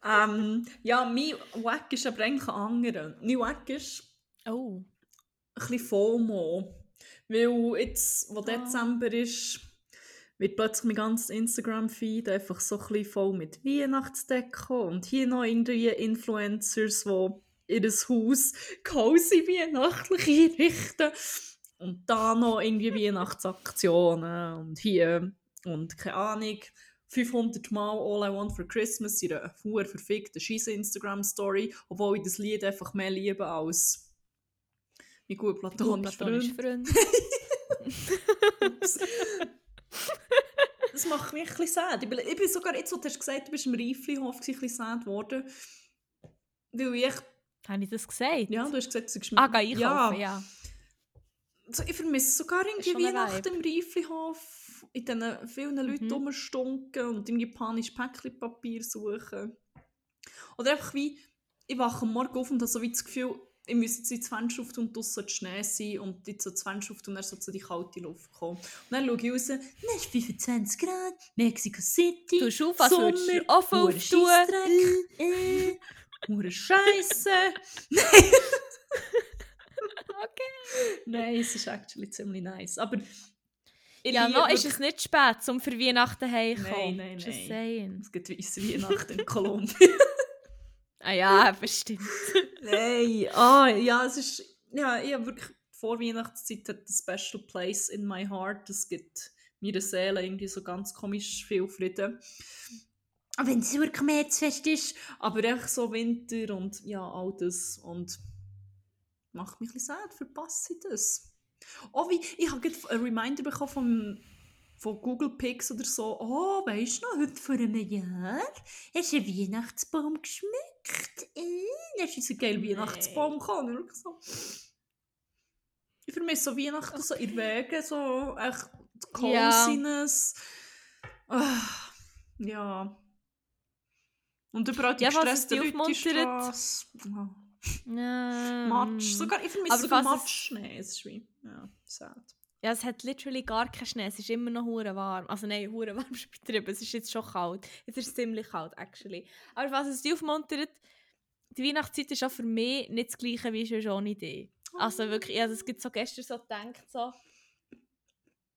ähm, ja, mein Wack ist aber eigentlich ein anderer. Mein Wack ist Oh. ein bisschen FOMO. Weil jetzt, wo Ah. Dezember ist, wird plötzlich mein ganzes Instagram-Feed einfach so ein bisschen voll mit Weihnachtsdeko und hier noch irgendwie Influencers, die ihr Haus cozy weihnachtlich einrichten und da noch irgendwie [LAUGHS] Weihnachtsaktionen und hier und keine Ahnung 500 Mal All I Want for Christmas in einer verfickten scheisse Instagram-Story, obwohl ich das Lied einfach mehr liebe als mein gut platonischer Platonisch Freund. Freund. [LAUGHS] [LAUGHS] Das macht mich ein bisschen sad. Ich bin, ich bin sogar, jetzt, wo du hast gesagt, du bist im Reiflihof, ein bisschen sad geworden. Weil ich, Habe ich das gesagt? ja, du hast gesagt, du bist Ah, geh einkaufen, ja. So, ich vermisse sogar irgendwie Weihnachten im Reiflihof, in diesen vielen Leuten Mhm. rumstunken und irgendwie panisches Päckchenpapier suchen. Oder einfach wie, ich wache am Morgen auf und habe so wie das Gefühl, ich müsste jetzt ins Fenster auftun und draussen Schnee sein und jetzt so das Fenster auftun und dann so zu die kalte Luft kommen. Und dann schaue ich raus, dann ist 25 Grad, Mexico City, Du auf, als würdest du auftun. Scheissdreck, äh, äh, [LAUGHS] hure Scheisse. [LAUGHS] Okay. Nein, es ist actually ziemlich nice. Aber Ja, noch ist es nicht spät, um für Weihnachten heimzukommen. Nein, nein, Just nein. saying. Es gibt weisse Weihnachten in Kolumbien. [LAUGHS] Ah ja, bestimmt. [LAUGHS] Nein, ah, ja, es ist, ja, ich habe wirklich, vor Weihnachtszeit hat ein special place in my heart. Es gibt meiner Seele irgendwie so ganz komisch viel Frieden. Auch wenn es wirklich Märzfest ist, aber echt so Winter und ja, all das und macht mich ein bisschen sad, verpasse ich das. Oh, wie, ich habe gerade einen Reminder bekommen vom, von Google Pics oder so. Oh, weißt du noch, heute vor einem Jahr hast du einen Weihnachtsbaum geschmückt. Äh, dann ist unser geiler Nee. Weihnachtsbaum gekommen. Und so. Ich vermisse so Weihnachten so in Wegen, so echt die Ja. Coziness. Ah, ja. Und überall die Ja, gestressten Leute aufmuntert. Ja. Ja. Matsch. Sogar, ich vermisse sogar es- Matschschnee. Es ist wie, ja, sad. Ja, es hat literally gar keinen Schnee. Es ist immer noch hure warm. Also nein, hure warm [LAUGHS] ist übertrieben. Es ist jetzt schon kalt. Jetzt ist es ziemlich kalt, actually. Aber was es dich aufmuntert, die Weihnachtszeit ist auch für mich nicht das gleiche wie schon ohne Idee. Also wirklich, ich habe das so gestern so gedacht, so...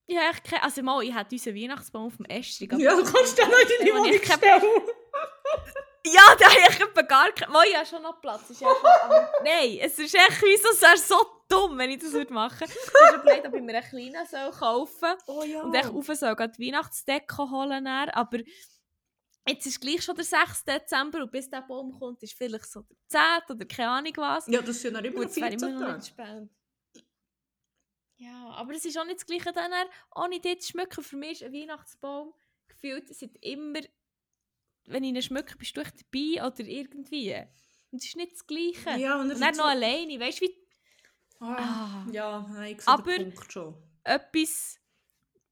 Ja, ich keine... Also mal, ich hatte unseren Weihnachtsbaum auf dem aber- Ja, du kannst den noch in [LAUGHS] Wenn Wohnung stellen. Ja, da habe ich gar keinen... Mal, ich habe schon noch Platz. Ist schon, aber [LAUGHS] nein, es ist echt wie so, es so dumm, wenn ich das würde machen. [LAUGHS] Ich habe überlegt, ob ich mir einen kleinen soll kaufen Oh ja. und echt rauf soll, die Weihnachtsdeko holen. dann. Aber jetzt ist gleich schon der 6. Dezember und bis der Baum kommt, ist vielleicht so der 10. oder keine Ahnung was. Ja, das sind ja noch immer noch es wäre 14 immer noch Tage. nicht spät. Ja, aber es ist auch nicht das Gleiche, dann ohne die zu schmücken. Für mich ist ein Weihnachtsbaum gefühlt seit immer, wenn ich ihn schmücke, bist du echt dabei oder irgendwie. Und es ist nicht das Gleiche. Ja, und Und dann noch alleine, weißt du, wie Ah, Ah. Ja, nein, ich Aber- Punkt schon. etwas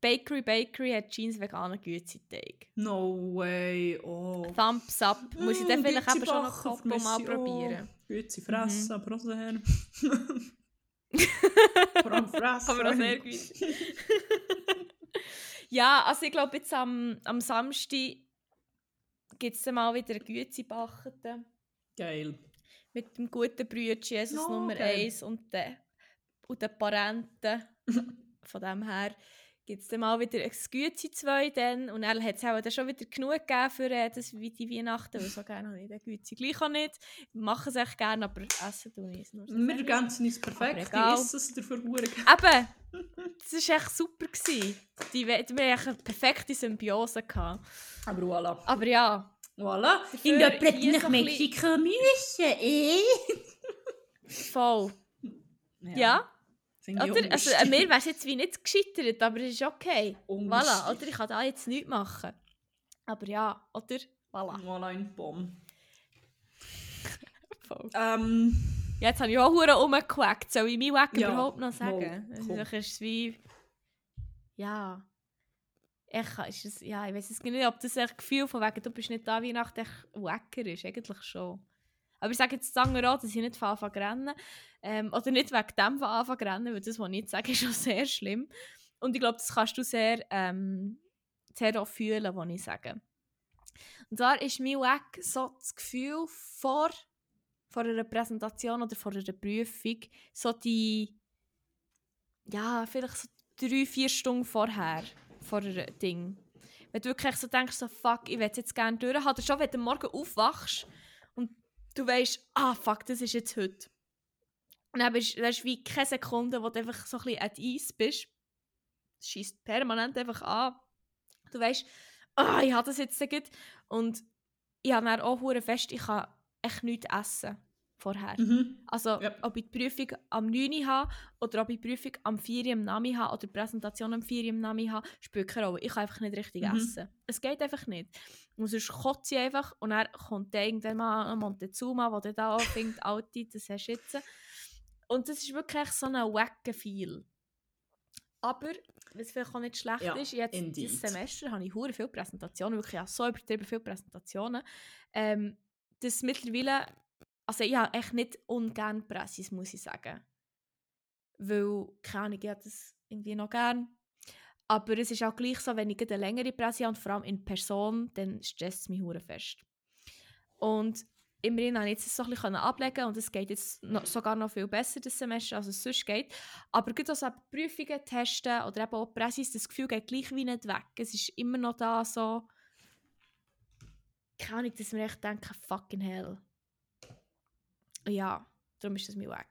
Bakery Bakery hat Jeans veganen Güteteig. No way, oh. Thumbs up. Muss ich dann Mm, vielleicht eben schon noch Kopf mal auch. probieren. Gützi fressen, Mhm. aber auch sehr. [LAUGHS] Vor allem fressen. Aber auch sehr gut. [LAUGHS] ja, also ich glaube jetzt am, am Samstag gibt es mal wieder einen Gützi-Bachten. Geil. Mit dem guten Brütchen, Jesus Ja, Nummer. 1 und den, und den Parenten. [LAUGHS] Von dem her gibt es dann mal wieder ein Güte zwei dann und dann hat es auch dann schon wieder genug gegeben für äh, das, wie die Weihnachten, weil so gerne habe ich den Güte gleich auch nicht. Ich mache es echt gerne, aber essen tue ich es nur so Wir ergänzen uns perfekt. Ich esse es dafür. Eben, [LAUGHS] das war echt super. Gewesen. Die, wir hatten eine perfekte Symbiose. Gehabt. Aber voilà. Aber ja, Voilà. In so ein Mexiko müssen, eh? voll. Ja, ich oder? Also, an mir wäre es jetzt wie nicht gescheitert, aber es ist okay. Voilà, oder? Ich kann da jetzt nichts machen. Aber ja, oder? Voilà. Voilà, ein Bomb. Ähm, Ja, jetzt habe ich auch hure rumgewackt. Soll ich mein Wack Ja, überhaupt noch sagen? ist wie... Ja... Ich, ist es, ja, ich weiß es nicht, ob das ein Gefühl von wegen, du bist nicht da Weihnachten echt wacker ist. Eigentlich schon. Aber ich sage jetzt sagen auch, dass ich nicht von Anfang an rennen. Ähm, oder nicht wegen dem von Anfang an rennen, weil das, was ich jetzt sage, ist schon [LAUGHS] sehr schlimm. Und ich glaube, das kannst du sehr, ähm, sehr auch fühlen, was ich sage. Und zwar ist mein Wack so das Gefühl vor, vor einer Präsentation oder vor einer Prüfung, so die, ja, vielleicht so drei, vier Stunden vorher, vor einem Ding. Wenn du wirklich so denkst, so, fuck, ich will jetzt gerne durch, oder schon, wenn du morgen aufwachst und du weißt, ah, fuck, das ist jetzt heute. Und dann bist das ist wie keine Sekunde, wo du einfach so ein bisschen at Eis bist. Es schießt permanent einfach an. Du weißt, ah, ich habe das jetzt gut. Und ich habe dann auch fest, ich kann echt nichts essen vorher. mhm. Also, Ja. ob ich die Prüfung am 9 Uhr habe oder ob ich die Prüfung am 4 Uhr am Nami habe oder die Präsentation am 4 Uhr am Nami habe, spielt keine Rolle. Ich kann einfach nicht richtig Mhm. essen. Es geht einfach nicht. Und sonst kotze ich einfach und dann kommt dann irgendwann mal ein Montezuma, der dann da anfängt, Alti, das hast du jetzt. Und das ist wirklich so ein wacker Feel. Aber, was vielleicht auch nicht schlecht Ja, ist, jetzt indeed. dieses Semester habe ich hure viele Präsentationen, wirklich ja, so übertrieben viele Präsentationen, ähm, dass mittlerweile, also ich habe echt nicht ungern Pressis, muss ich sagen. Weil, keine Ahnung, ich habe das irgendwie noch gern. Aber es ist auch gleich so, wenn ich eine längere Presse habe und vor allem in Person, dann stresst es mich hure fest. Und immerhin konnte ich jetzt so ein bisschen ablegen und es geht jetzt noch, sogar noch viel besser das Semester, als es sonst geht. Aber gerade also Prüfungen testen oder eben auch Pressis, das Gefühl geht gleich wie nicht weg. Es ist immer noch da so, keine Ahnung, dass wir echt denken, fucking hell. Ja, darum ist das mir weg.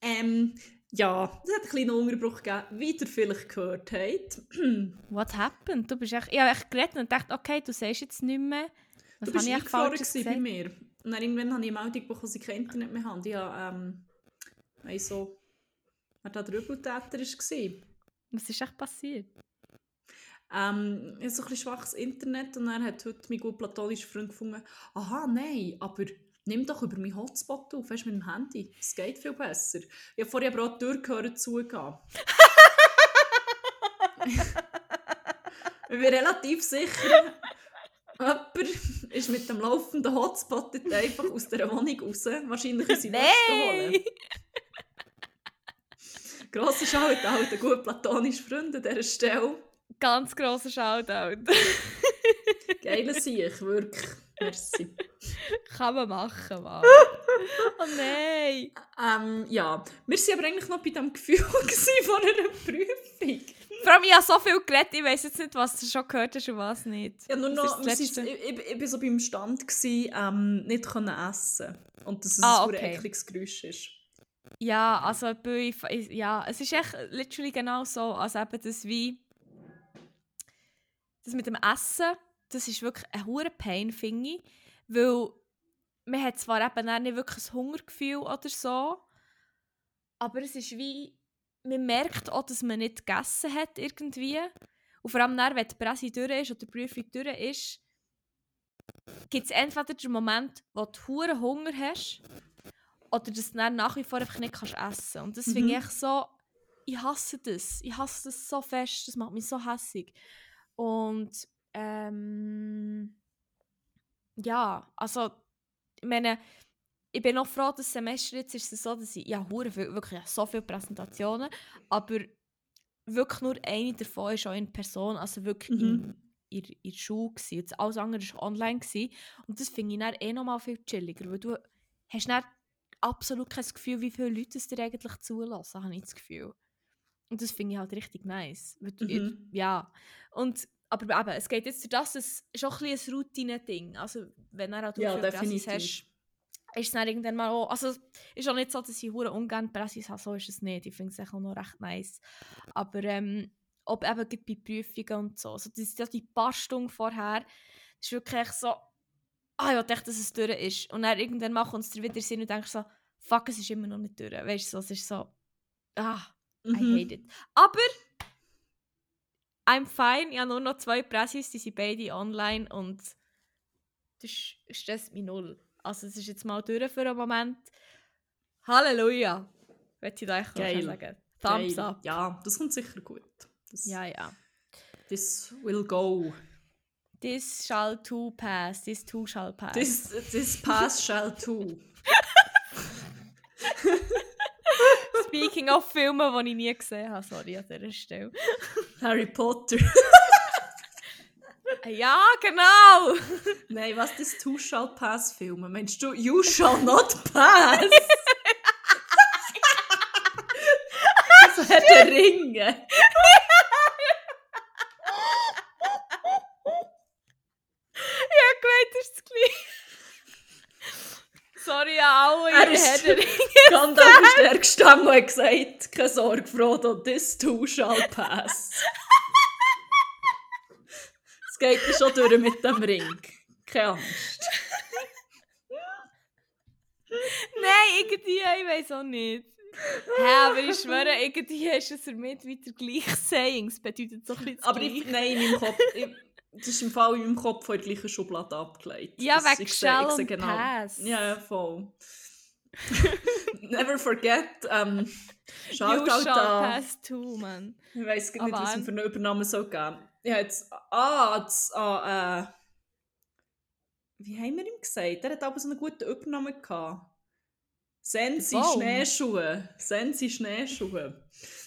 ähm, ja, es hat einen kleinen Unterbruch gegeben, wie ihr vielleicht gehört habt. [CLEARS THROAT] What happened? Du bist echt, ich habe echt geredet und dachte, okay, du sagst jetzt nicht mehr. Was du bist gewesen bei mir. Und dann irgendwann habe ich eine Meldung bekommen, dass ich kein Internet mehr habe. Ich habe, ähm, weiss so, wer da der Übeltäter war. Was ist echt passiert? Ähm, ich habe so ein bisschen schwaches Internet und dann hat heute mein gut platonischer Freund gefunden, aha, nein, aber nimm doch über meinen Hotspot auf, weißt, du, mit dem Handy. Es geht viel besser. Ich habe vorher aber auch die Tür gehört zugehen. ich bin relativ sicher, jemand ist mit dem laufenden Hotspot einfach aus dieser Wohnung raus, wahrscheinlich in seine Wäsche holen. Nein! Grosser Shoutout, ein gut platonischer Freund an dieser Stelle. Ganz grosser Shoutout. [LAUGHS] Geiler Sieg, wirklich. Merci. Kann man machen, Mann. [LAUGHS] oh nein! Ähm, ja, wir waren aber eigentlich noch bei dem Gefühl [LAUGHS] von einer Prüfung. Vor allem, ich habe so viel geredet, ich weiß jetzt nicht, was du schon gehört hast und was nicht. Ja, nur noch, ist ich, ich, ich bin so beim Stand, gewesen, ähm, nicht können essen Und dass es Ah, ein okay. okay. ekliges Geräusch ist. Ja, also bei, ja, es ist echt literally genau so, als eben das wie das mit dem Essen, das ist wirklich ein hoher Pain, finde ich, weil man hat zwar eben nicht wirklich ein Hungergefühl oder so, aber es ist wie, man merkt auch, dass man nicht gegessen hat irgendwie. Und vor allem dann, wenn die Presse durch ist oder die Prüfung durch ist, gibt es entweder den Moment, wo du hohen Hunger hast oder dass du dann nach wie vor einfach nicht kannst essen Und das Mhm. finde ich echt so, ich hasse das. Ich hasse das so fest, das macht mich so hässig. Und ähm, ja, also ich meine, ich bin noch froh, dass das Semester jetzt ist es so, dass ich, ja, hure viel, wirklich so viele Präsentationen, aber wirklich nur eine davon ist auch in Person, also wirklich Mhm. in, in, in der Schule gewesen. Jetzt alles andere war online gewesen. und das finde ich dann eh noch mal viel chilliger, weil du hast dann absolut kein Gefühl, wie viele Leute es dir eigentlich zulassen, habe ich das Gefühl. Und das finde ich halt richtig nice. Mhm. Ja. Und, aber eben, es geht jetzt durch das, es ist auch ein, ein Routine-Ding. Also, wenn du halt Ja, definitiv. hast, ist es dann irgendwann mal auch, also es ist auch nicht so, dass ich hure ungern Pressis habe, so ist es nicht. Ich finde es auch noch recht nice. Aber ähm, ob eben bei Prüfungen und so, also das, die paar Stunden vorher, das ist wirklich so, ah, ich echt, dass es durch ist. Und dann irgendwann mal kommt es dir wieder Sinn und denkst so, fuck, es ist immer noch nicht durch. Weißt du, so, es ist so, ah, I Mhm. hate it. Aber I'm fine. Ich habe nur noch zwei Pressis, die sind beide online und das stresst mich null. Also es ist jetzt mal durch für einen Moment. Halleluja! Möchte ich da echt Geil. sagen. Thumbs Geil. up. Ja, das kommt sicher gut. Das, Ja, ja. This will go. This shall too pass. This too shall pass. This, this pass shall too. [LAUGHS] Speaking of Filme, die ich nie gesehen habe. Sorry an dieser Stelle. [LAUGHS] Harry Potter. [LAUGHS] Ja, genau! Nein, was das Two Shall Pass Filme? Meinst du You Shall Not Pass? [LAUGHS] das hat der Ringe. Ja, gemeint ist das gleich. Sorry an alle, Er ist- Gandalf ist der gestanden und gesagt, keine Sorge, Frodo, this too shall pass. Es geht ja schon durch mit dem Ring. Keine Angst. Nein, irgendwie, ich weiß auch nicht. Hä, aber ich schwöre, irgendwie ist es damit wieder gleich Saying. Es bedeutet so ein bisschen Aber ich, nein, in meinem Kopf, ich, das ist im Fall in meinem Kopf von der gleichen Schublade abgelegt. Ja, Das- wegen sehe und Pass. Ja, ja, voll. [LAUGHS] Never forget, ähm, You Shoutout shall an... pass too, man. Ich weiss gar nicht, Aber was es für eine Übernahme soll geben. Ich habe jetzt... Ah, das, ah, äh... Wie haben wir ihm gesagt? Er hat aber so eine gute Übernahme gehabt. Sensi Baum. Schneeschuhe. Sensi Schneeschuhe.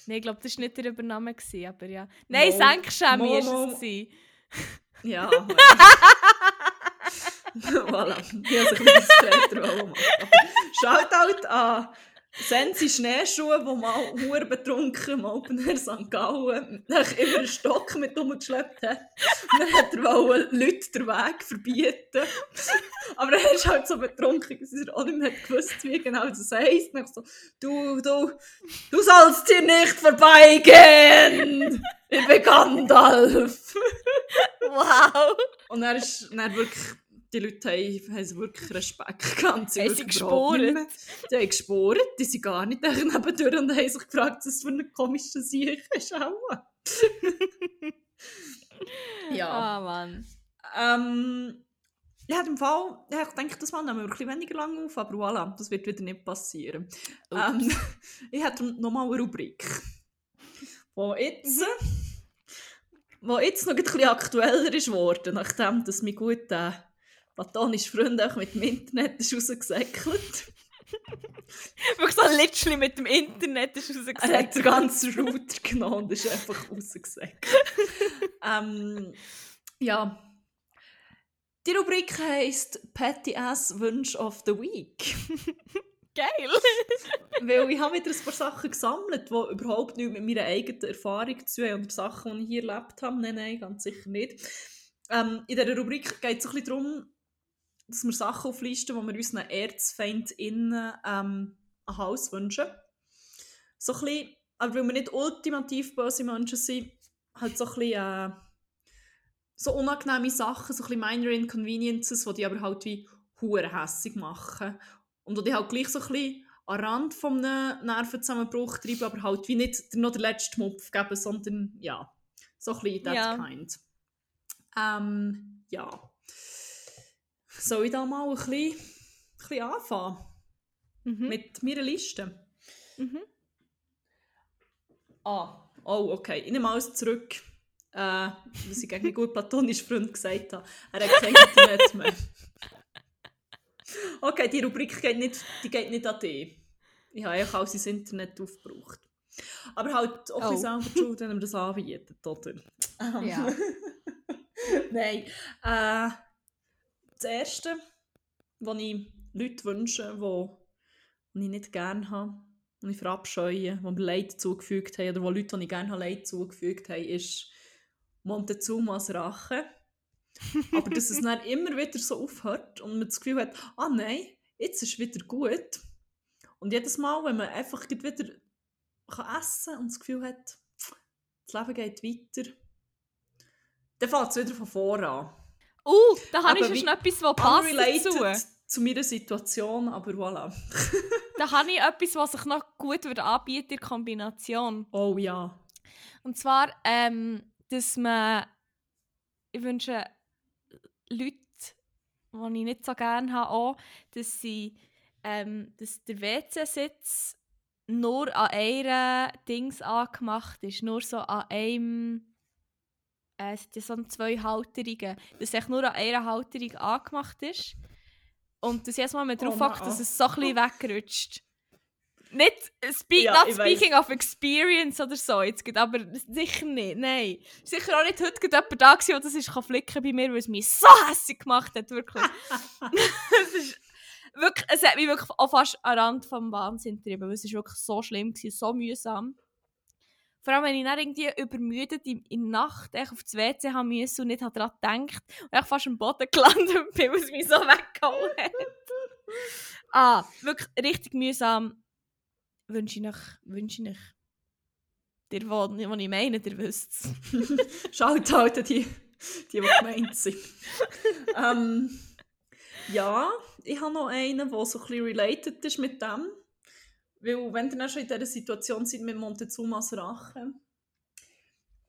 Nein, ich glaube, das war nicht der Übernahme, gewesen, aber ja. Nein, ist Mo- es. Ja. [LAUGHS] [LAUGHS] voilà. Ich habe es ein bisschen diskreter machen. Shoutout an Sensi Schneeschuhe, die mal hure betrunken im Open Air St. Gallen nach immer einen Stock mit rumgeschleppt hat. Und dann hat er wollte Leute den Weg verbieten. Aber er ist halt so betrunken, dass er auch nicht mehr gewusst, wie genau das heisst. Und ich so, du, du, du sollst hier nicht vorbeigehen! Ich bin Gandalf! Wow! Und er ist dann wirklich, die Leute haben, haben wirklich Respekt [LAUGHS] gehabt. Haben sie mehr- Die haben gespurt, die sind gar nicht nebendurch und haben sich gefragt, was für ein komischer Sieg ist. [LAUGHS] Ja. Ah, Mann. Ähm, ja, im Fall, ja, ich denke, das Mal nehmen wir ein bisschen weniger lang auf, aber voilà, das wird wieder nicht passieren. Ähm, [LAUGHS] ich hätte nochmal eine Rubrik, wo jetzt, wo jetzt noch ein bisschen aktueller ist worden, nachdem dass mein guter platonischer Freund auch mit dem Internet ist rausgesäckelt. [LAUGHS] Wirklich so literally mit dem Internet ist Er hat den ganzen Router genommen und ist einfach [LAUGHS] rausgesäckelt. ähm, ja. Die Rubrik heisst Petty Ass Wunsch of the Week. [LAUGHS] Geil! Weil ich habe wieder ein paar Sachen gesammelt, die überhaupt nichts mit meiner eigenen Erfahrung zu tun haben oder Sachen, die ich hier erlebt habe. Nein, nein, ganz sicher nicht. Ähm, in dieser Rubrik geht es ein bisschen darum, dass wir Sachen auflisten, die wir unseren ErzfeindInnen ähm, ein Haus wünschen. So ein bisschen, aber weil wir nicht ultimativ böse Menschen sind, halt so ein bisschen äh, so unangenehme Sachen, so ein bisschen minor inconveniences, die die aber halt wie hure hässig machen. Und die halt gleich so ein bisschen an den Rand von einem Nervenzusammenbruch treiben, aber halt wie nicht noch den letzten Mupf geben, sondern ja, so ein bisschen that Ja. kind. Ähm, ja. Soll ich da mal ein bisschen, ein bisschen anfangen Mhm. mit meiner Liste? Mhm. Ah, oh, okay. Ich nehme alles zurück, äh, was ich gegen einen guten platonischen Freund gesagt habe. Er hat kein Internet mehr. Okay, die Rubrik geht nicht, die geht nicht an dich. Ich habe auch sein Internet aufgebraucht. Aber halt auch Oh. selber schuld, wenn man das anbietet, oder? Ja. [LAUGHS] Nein. Äh, das Erste, was ich Leute wünschen, die, die ich nicht gerne habe, die ich verabscheue, die mir Leid zugefügt haben, oder wo Leute, die ich gerne habe, Leid zugefügt haben, ist Montezumas Rache. [LAUGHS] Aber dass es dann immer wieder so aufhört und man das Gefühl hat, ah nein, jetzt ist es wieder gut. Und jedes Mal, wenn man einfach wieder kann essen und das Gefühl hat, das Leben geht weiter, dann fängt es wieder von vorne an. Uh, da habe ich schon etwas, was passt dazu. Zu meiner Situation, aber voilà. [LAUGHS] Da habe ich etwas, was sich noch gut würde anbieten in Kombination. Oh ja. Und zwar, ähm, dass man, ich wünsche Leute, die ich nicht so gerne habe, auch, dass sie, ähm, dass der WC-Sitz nur an einer Dings angemacht ist, nur so an einem, äh, es sind ja so zwei Halterungen, dass echt nur an einer Halterung angemacht ist und dass jedes Mal man drauf Oh, nein. dass es so ein bisschen wegrutscht. Nicht, spe Ja, not speaking of experience oder so, jetzt, gerade, aber sicher nicht, nein. Sicher auch nicht heute gerade jemand da gewesen, der das ist, kann flicken bei mir, weil es mich so hässlich gemacht hat, wirklich. [LAUGHS] es, ist wirklich es hat mich wirklich auch fast den Rand vom Wahnsinn getrieben, weil es ist wirklich so schlimm gewesen, so mühsam. Vor allem, wenn ich dann irgendwie übermüdet in, der Nacht echt auf das WC haben müssen und nicht daran gedacht und ich fast am Boden gelandet bin, weil es mich so weggehauen hat. ah, wirklich richtig mühsam. Wünsche ich euch, wünsche ich euch. Der, wo, wo ich meine, der wisst es. [LAUGHS] Schaut halt die, die, die gemeint sind. ähm, ja, ich habe noch einen, der so ein bisschen related ist mit dem. Weil, wenn ihr dann schon in dieser Situation seid mit Montezumas Rache,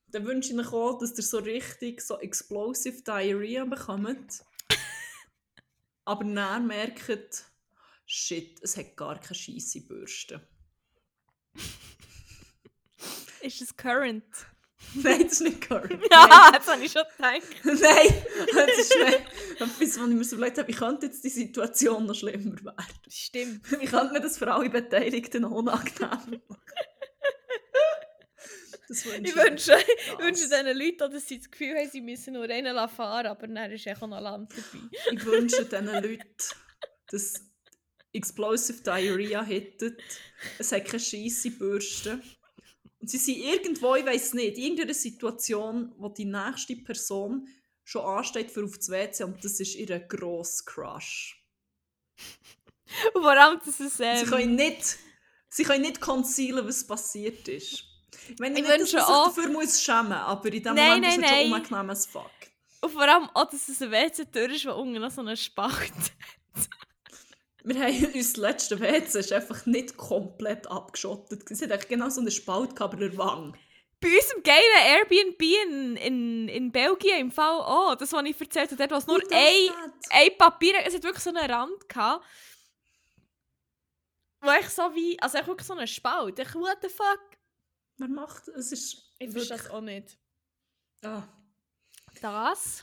dann wünsche ich euch auch, dass ihr so richtig so explosive Diarrhea bekommt. [LAUGHS] Aber dann merkt, shit, es hat gar keine scheisse Bürste. [LAUGHS] Ist es current? [LAUGHS] Nein, das ist nicht current. [LAUGHS] Ja, das habe ich schon gedacht. [LAUGHS] Nein, das ist nicht etwas, was ich mir so überlegt habe, wie könnte jetzt die Situation noch schlimmer werden? Stimmt. Wie könnte man das für alle Beteiligten noch unangenehm machen? Das wünsche Ich wünsche, ich wünsche diesen Leuten, dass sie das Gefühl haben, sie müssen nur einen fahren, aber dann ist auch noch Land dabei. Ich wünsche diesen Leuten, dass Explosive Diarrhea hätten. Es hat keine scheisse Bürste. Und sie sind irgendwo, ich weiß nicht, in irgendeiner Situation, wo die nächste Person schon ansteht für auf das WC und das ist ihr grosser Crush. Und [LAUGHS] vor allem, dass es... Sie Ähm, können nicht, sie können nicht concealen, was passiert ist. Ich meine Ich nicht, dass man auch- dafür muss schämen aber in dem Nein, Moment ist nein, es schon nein. unangenehm as fuck. und vor allem auch, dass es ein WC-Tür ist, wo unten noch so einen Spalt [LAUGHS] Wir haben [LAUGHS] uns letzte WC ist einfach nicht komplett abgeschottet. Es hat eigentlich genau so einen Spalt gehabt, aber der Wang. Bei unserem geilen Airbnb in, in, in Belgien im Fall auch. Das, was ich erzählt habe, dort, was nur Und ein, das ein Papier... Es hat wirklich so einen Rand gehabt. Wo ich so wie... Also echt wirklich so einen Spalt. Ich, what the fuck? Wer macht es? ist Ich verstehe das auch nicht. Ah. Das?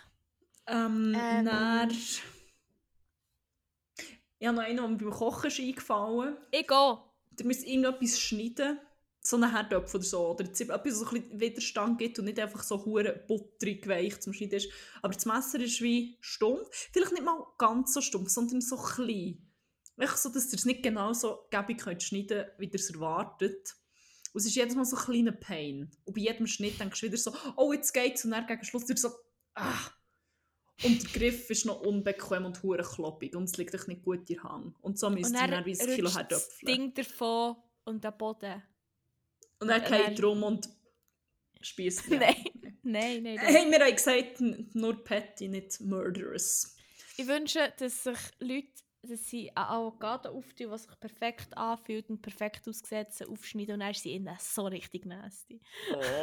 Ähm, Ähm. dann- Ich habe noch einen, der mir beim Kochen ist eingefallen. Ich auch. Du musst irgendetwas schneiden. So einen Herdöpfel oder so. Oder etwas, das so ein bisschen Widerstand gibt und nicht einfach so hure butterig weich zum Schneiden ist. Aber das Messer ist wie stumpf. Vielleicht nicht mal ganz so stumpf, sondern so klein. Einfach so, dass ihr es nicht genau so könnt schneiden wie ihr es erwartet. Und es ist jedes Mal so ein kleiner Pain. Und bei jedem Schnitt denkst du wieder so, oh, jetzt geht's. Und dann gegen Schluss wieder so, ah. Und der Griff ist noch unbequem und hure kloppig. Und es liegt euch nicht gut in der Hand. Und so müsst ihr dann wie ein Kilo rutscht das. Ding davon und der Boden. Und dann Und geht dann- er rum und spießt ja. Nein. [LAUGHS] Nein, nein. Hey, wir haben gesagt, nur Patty, nicht Murderers. Ich wünsche, dass sich Leute, dass sie eine Avocado auftun, die sich perfekt anfühlt und perfekt ausgesetzt aufschneiden und dann ist sie innen so richtig nasty.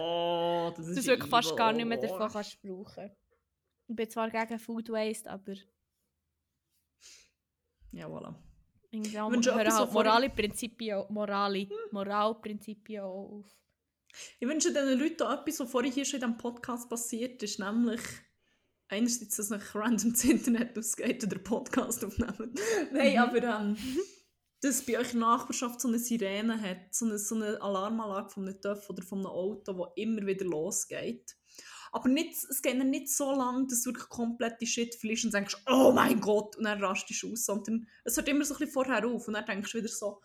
Oh, das ist Dass du wirklich fast gar nicht mehr davon kannst brauchen. Ich bin zwar gegen Food Waste, aber Ja, voilà. auch wünsche hören etwas, halt was vorhin- Moralprinzipien, auch auf. Ich wünsche diesen Leuten auch etwas, was vorhin hier schon in diesem Podcast passiert ist, nämlich einerseits, dass euch random das Internet ausgeht oder Podcast aufnehmen. [LAUGHS] Nein, Mhm. aber ähm, dass bei euch Nachbarschaft so eine Sirene hat, so eine, so eine Alarmanlage von einem TÜV oder von einem Auto, wo immer wieder losgeht. Aber nicht, es geht dann nicht so lange, dass du wirklich komplett die Shit verlierst und denkst, oh mein Gott, und dann rastest du aus, sondern es hört immer so ein bisschen vorher auf und dann denkst du wieder so,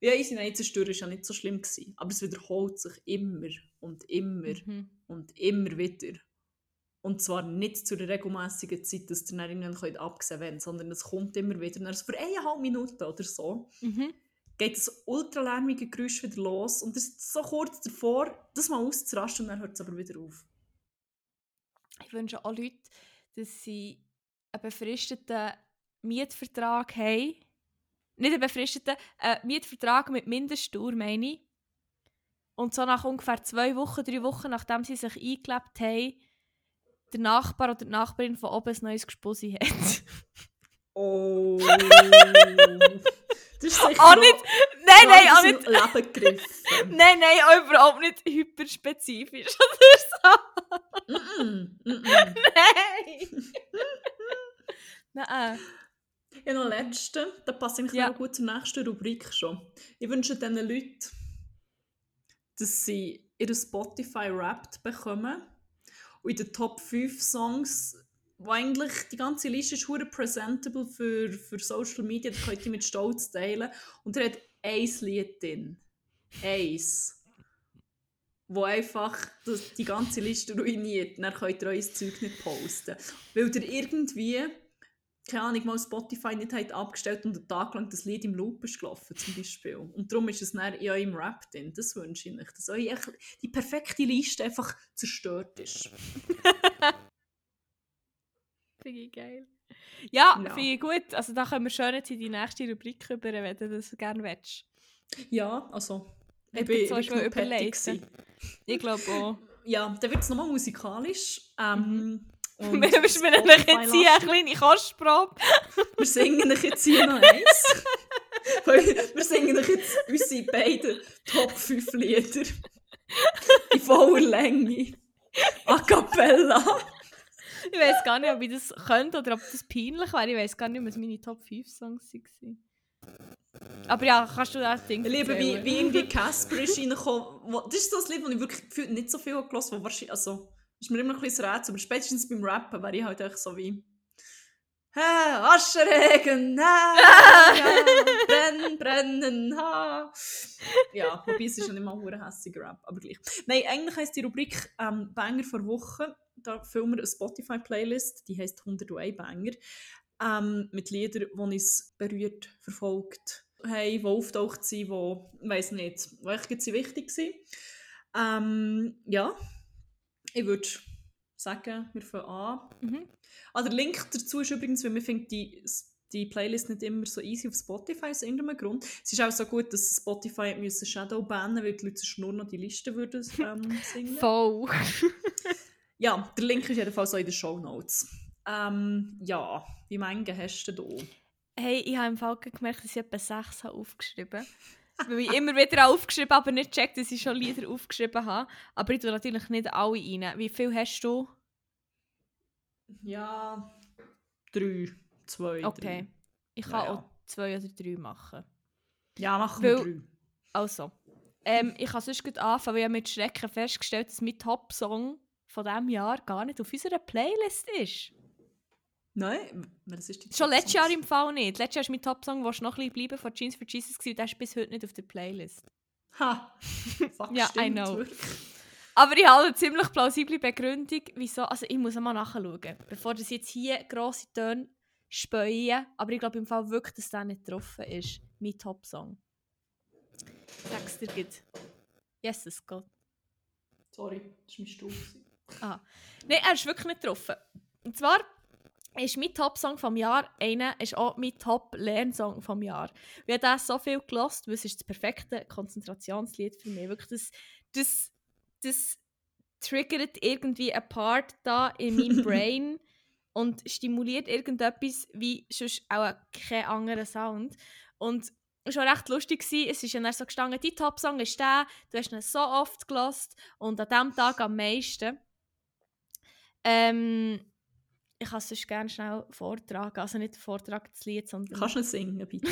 ja, easy, nein, jetzt ist ist ja nicht so schlimm gewesen. Aber es wiederholt sich immer und immer Mhm. und immer wieder. Und zwar nicht zu der regelmäßigen Zeit, dass ihr dann irgendwann abgesehen werden sondern es kommt immer wieder. Und dann für eineinhalb Minuten oder so Mhm. geht das ultralärmige Geräusch wieder los und es ist so kurz davor, das mal auszurasten und dann hört es aber wieder auf. Ich wünsche auch Leuten, dass sie einen befristeten Mietvertrag haben. Nicht einen befristeten, einen Mietvertrag mit Mindestdauer, meine ich. Und so nach ungefähr zwei Wochen, drei Wochen, nachdem sie sich eingelebt haben, der Nachbar oder die Nachbarin von oben ein neues Gespussi hat. Oh. [LAUGHS] [LAUGHS] das ist sicher Auch noch nicht, nein, nein, auch nicht, Leben gegriffen. [LAUGHS] nein, nein, auch überhaupt nicht hyperspezifisch [LAUGHS] oder so. Mm-mm. Nein! Nein. Ja, noch letzte, da passt eigentlich Ja. gut zur nächsten Rubrik schon. Ich wünsche diesen Leuten, dass sie ihre Spotify Wrapped bekommen und in den Top 5 Songs, wo eigentlich die ganze Liste ist hure presentable für, für Social Media, da könnt ihr mit Stolz teilen. Und er hat ein Lied drin. Eins. Wo einfach das, die ganze Liste ruiniert. Dann könnt ihr euer Zeug nicht posten. Weil ihr irgendwie keine Ahnung, mal Spotify nicht hat abgestellt und einen Tag lang das Lied im Loop ist gelaufen, zum Beispiel. Und darum ist es dann in eurem Rap drin. Das wünsche ich euch, dass echt die perfekte Liste einfach zerstört ist. [LAUGHS] Finde ich geil. Ja, Ja. finde ich gut. Also da können wir schön jetzt in die nächste Rubrik über, wenn du das gerne willst. Ja, also. Ich ich bin genug petty überlegt. Ich glaube auch. Ja, dann wird es nochmal musikalisch. Ähm, und Mhm. [LAUGHS] Wir müssen wir euch jetzt hier eine kleine Kostprobe. Wir singen euch jetzt hier noch eins. [LAUGHS] Wir singen euch jetzt unsere beiden Top 5 Lieder. In voller Länge. A cappella. [LAUGHS] Ich weiß gar nicht, ob ich das könnte oder ob das peinlich wäre. Ich weiß gar nicht, was meine Top 5 Songs waren. Aber ja, kannst du das Ding Ich liebe, wie, wie irgendwie [LAUGHS] Casper ist reingekommen. Das ist so ein Lied, das ich wirklich gefühlt nicht so viel gehört habe. Wahrscheinlich, also, ist mir immer ein bisschen Rätsel. Aber spätestens beim Rappen wäre ich halt echt so wie... Hä, Ascheregen, hä, ja, brennen, brennen, ha. Ja, wobei es ist ja nicht mal ein hässiger Rap, aber gleich. Nein, eigentlich heisst die Rubrik ähm, Banger vor Woche. Da filmen wir eine Spotify-Playlist, die heisst 101 Banger. Ähm, mit Liedern, die uns berührt, verfolgt haben, die auftaucht sind, die, ich weiss nicht, die echt sie wichtig waren. Ähm, ja, ich würde sagen, wir fangen an. Mhm. Ah, der Link dazu ist übrigens, weil wir finden die, die Playlist nicht immer so easy auf Spotify aus irgendeinem Grund. Es ist auch so gut, dass Spotify müssen Shadow bannen weil die Leute sonst nur noch die Liste würden ähm, [LAUGHS] singen. Voll. [LAUGHS] Ja, der Link ist jedenfalls auch in den Show Notes. Ähm, ja, wie viele hast du denn Hey, ich habe im Fall gemerkt, dass ich etwa 6 habe aufgeschrieben habe. [LAUGHS] Weil ich immer wieder aufgeschrieben habe, aber nicht checkt, dass ich schon Lieder aufgeschrieben habe. Aber ich tue natürlich nicht alle rein. Wie viel hast du? da? Ja, drei, zwei, Okay. drei. Ich kann Ja, ja. auch zwei oder drei machen. Ja, machen wir drei. Also, ähm, ich kann sonst gut anfangen, weil ich mit Schrecken festgestellt, dass mein Top-Song von diesem Jahr gar nicht auf unserer Playlist ist. Nein, das ist die Schon letztes Jahr im Fall nicht. Letztes Jahr ist mein Top-Song, der noch ein bisschen bleiben, von Jeans for Jesus und der ist bis heute nicht auf der Playlist. Ha! [LAUGHS] Fuck, Ja, I stimmt, know. wirklich. [LAUGHS] Aber ich habe eine ziemlich plausible Begründung, wieso. Also ich muss mal nachschauen, bevor das jetzt hier grosse Töne speuen. Aber ich glaube im Fall wirklich, dass der nicht getroffen ist. Mein Top-Song. Sag's dir gut. Jesus Gott. Sorry, das war mein Stuhl. Gewesen. Nein, er ist wirklich nicht getroffen. Und zwar ist mein Top-Song vom Jahr einer, ist auch mein Top-Lernsong vom Jahr. Ich habe das so viel gelost, weil es ist das perfekte Konzentrationslied für mich. Wirklich, das, das, das triggert irgendwie ein Part da in meinem [LAUGHS] Brain und stimuliert irgendetwas wie sonst auch kein anderer Sound. Und es war recht lustig. Gewesen. Es ist ja dann so gestanden, dein Top-Song ist der, du hast ihn so oft gelost und an diesem Tag am meisten. Ähm, ich kann es sonst gerne schnell vortragen. Also nicht Vortrag das Lied, sondern. Kannst du singen, bitte?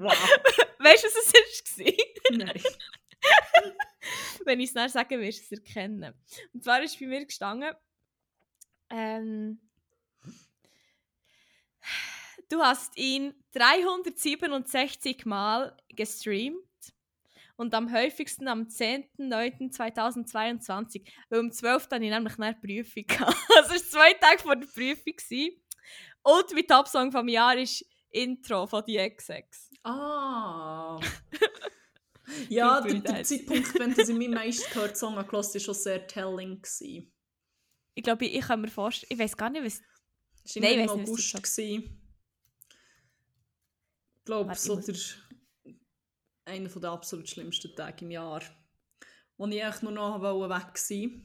wow. Weißt du, was es war? Nein. Wenn ich es nachher sage, wirst du es erkennen. Und zwar ist bei mir gestanden, ähm, du hast ihn 367 Mal gestreamt und am häufigsten am 10.09.2022, weil um 12. hatte ich nämlich eine Prüfung. gehabt. [LAUGHS] Also es war zwei Tage vor der Prüfung. gewesen. Und mein Top-Song vom Jahr ist Intro von die XX. Ah. [LAUGHS] ja, der, der Zeitpunkt, wenn das in meinem meisten gehört Song angelassen war schon sehr telling. gewesen. Ich glaube, ich, kann mir vorstellen, ich weiß gar nicht, was... Das war im nicht, was August. Ich glaube, Warte, so der, einer der absolut schlimmsten Tage im Jahr. Wo ich eigentlich nur noch wollte weg war.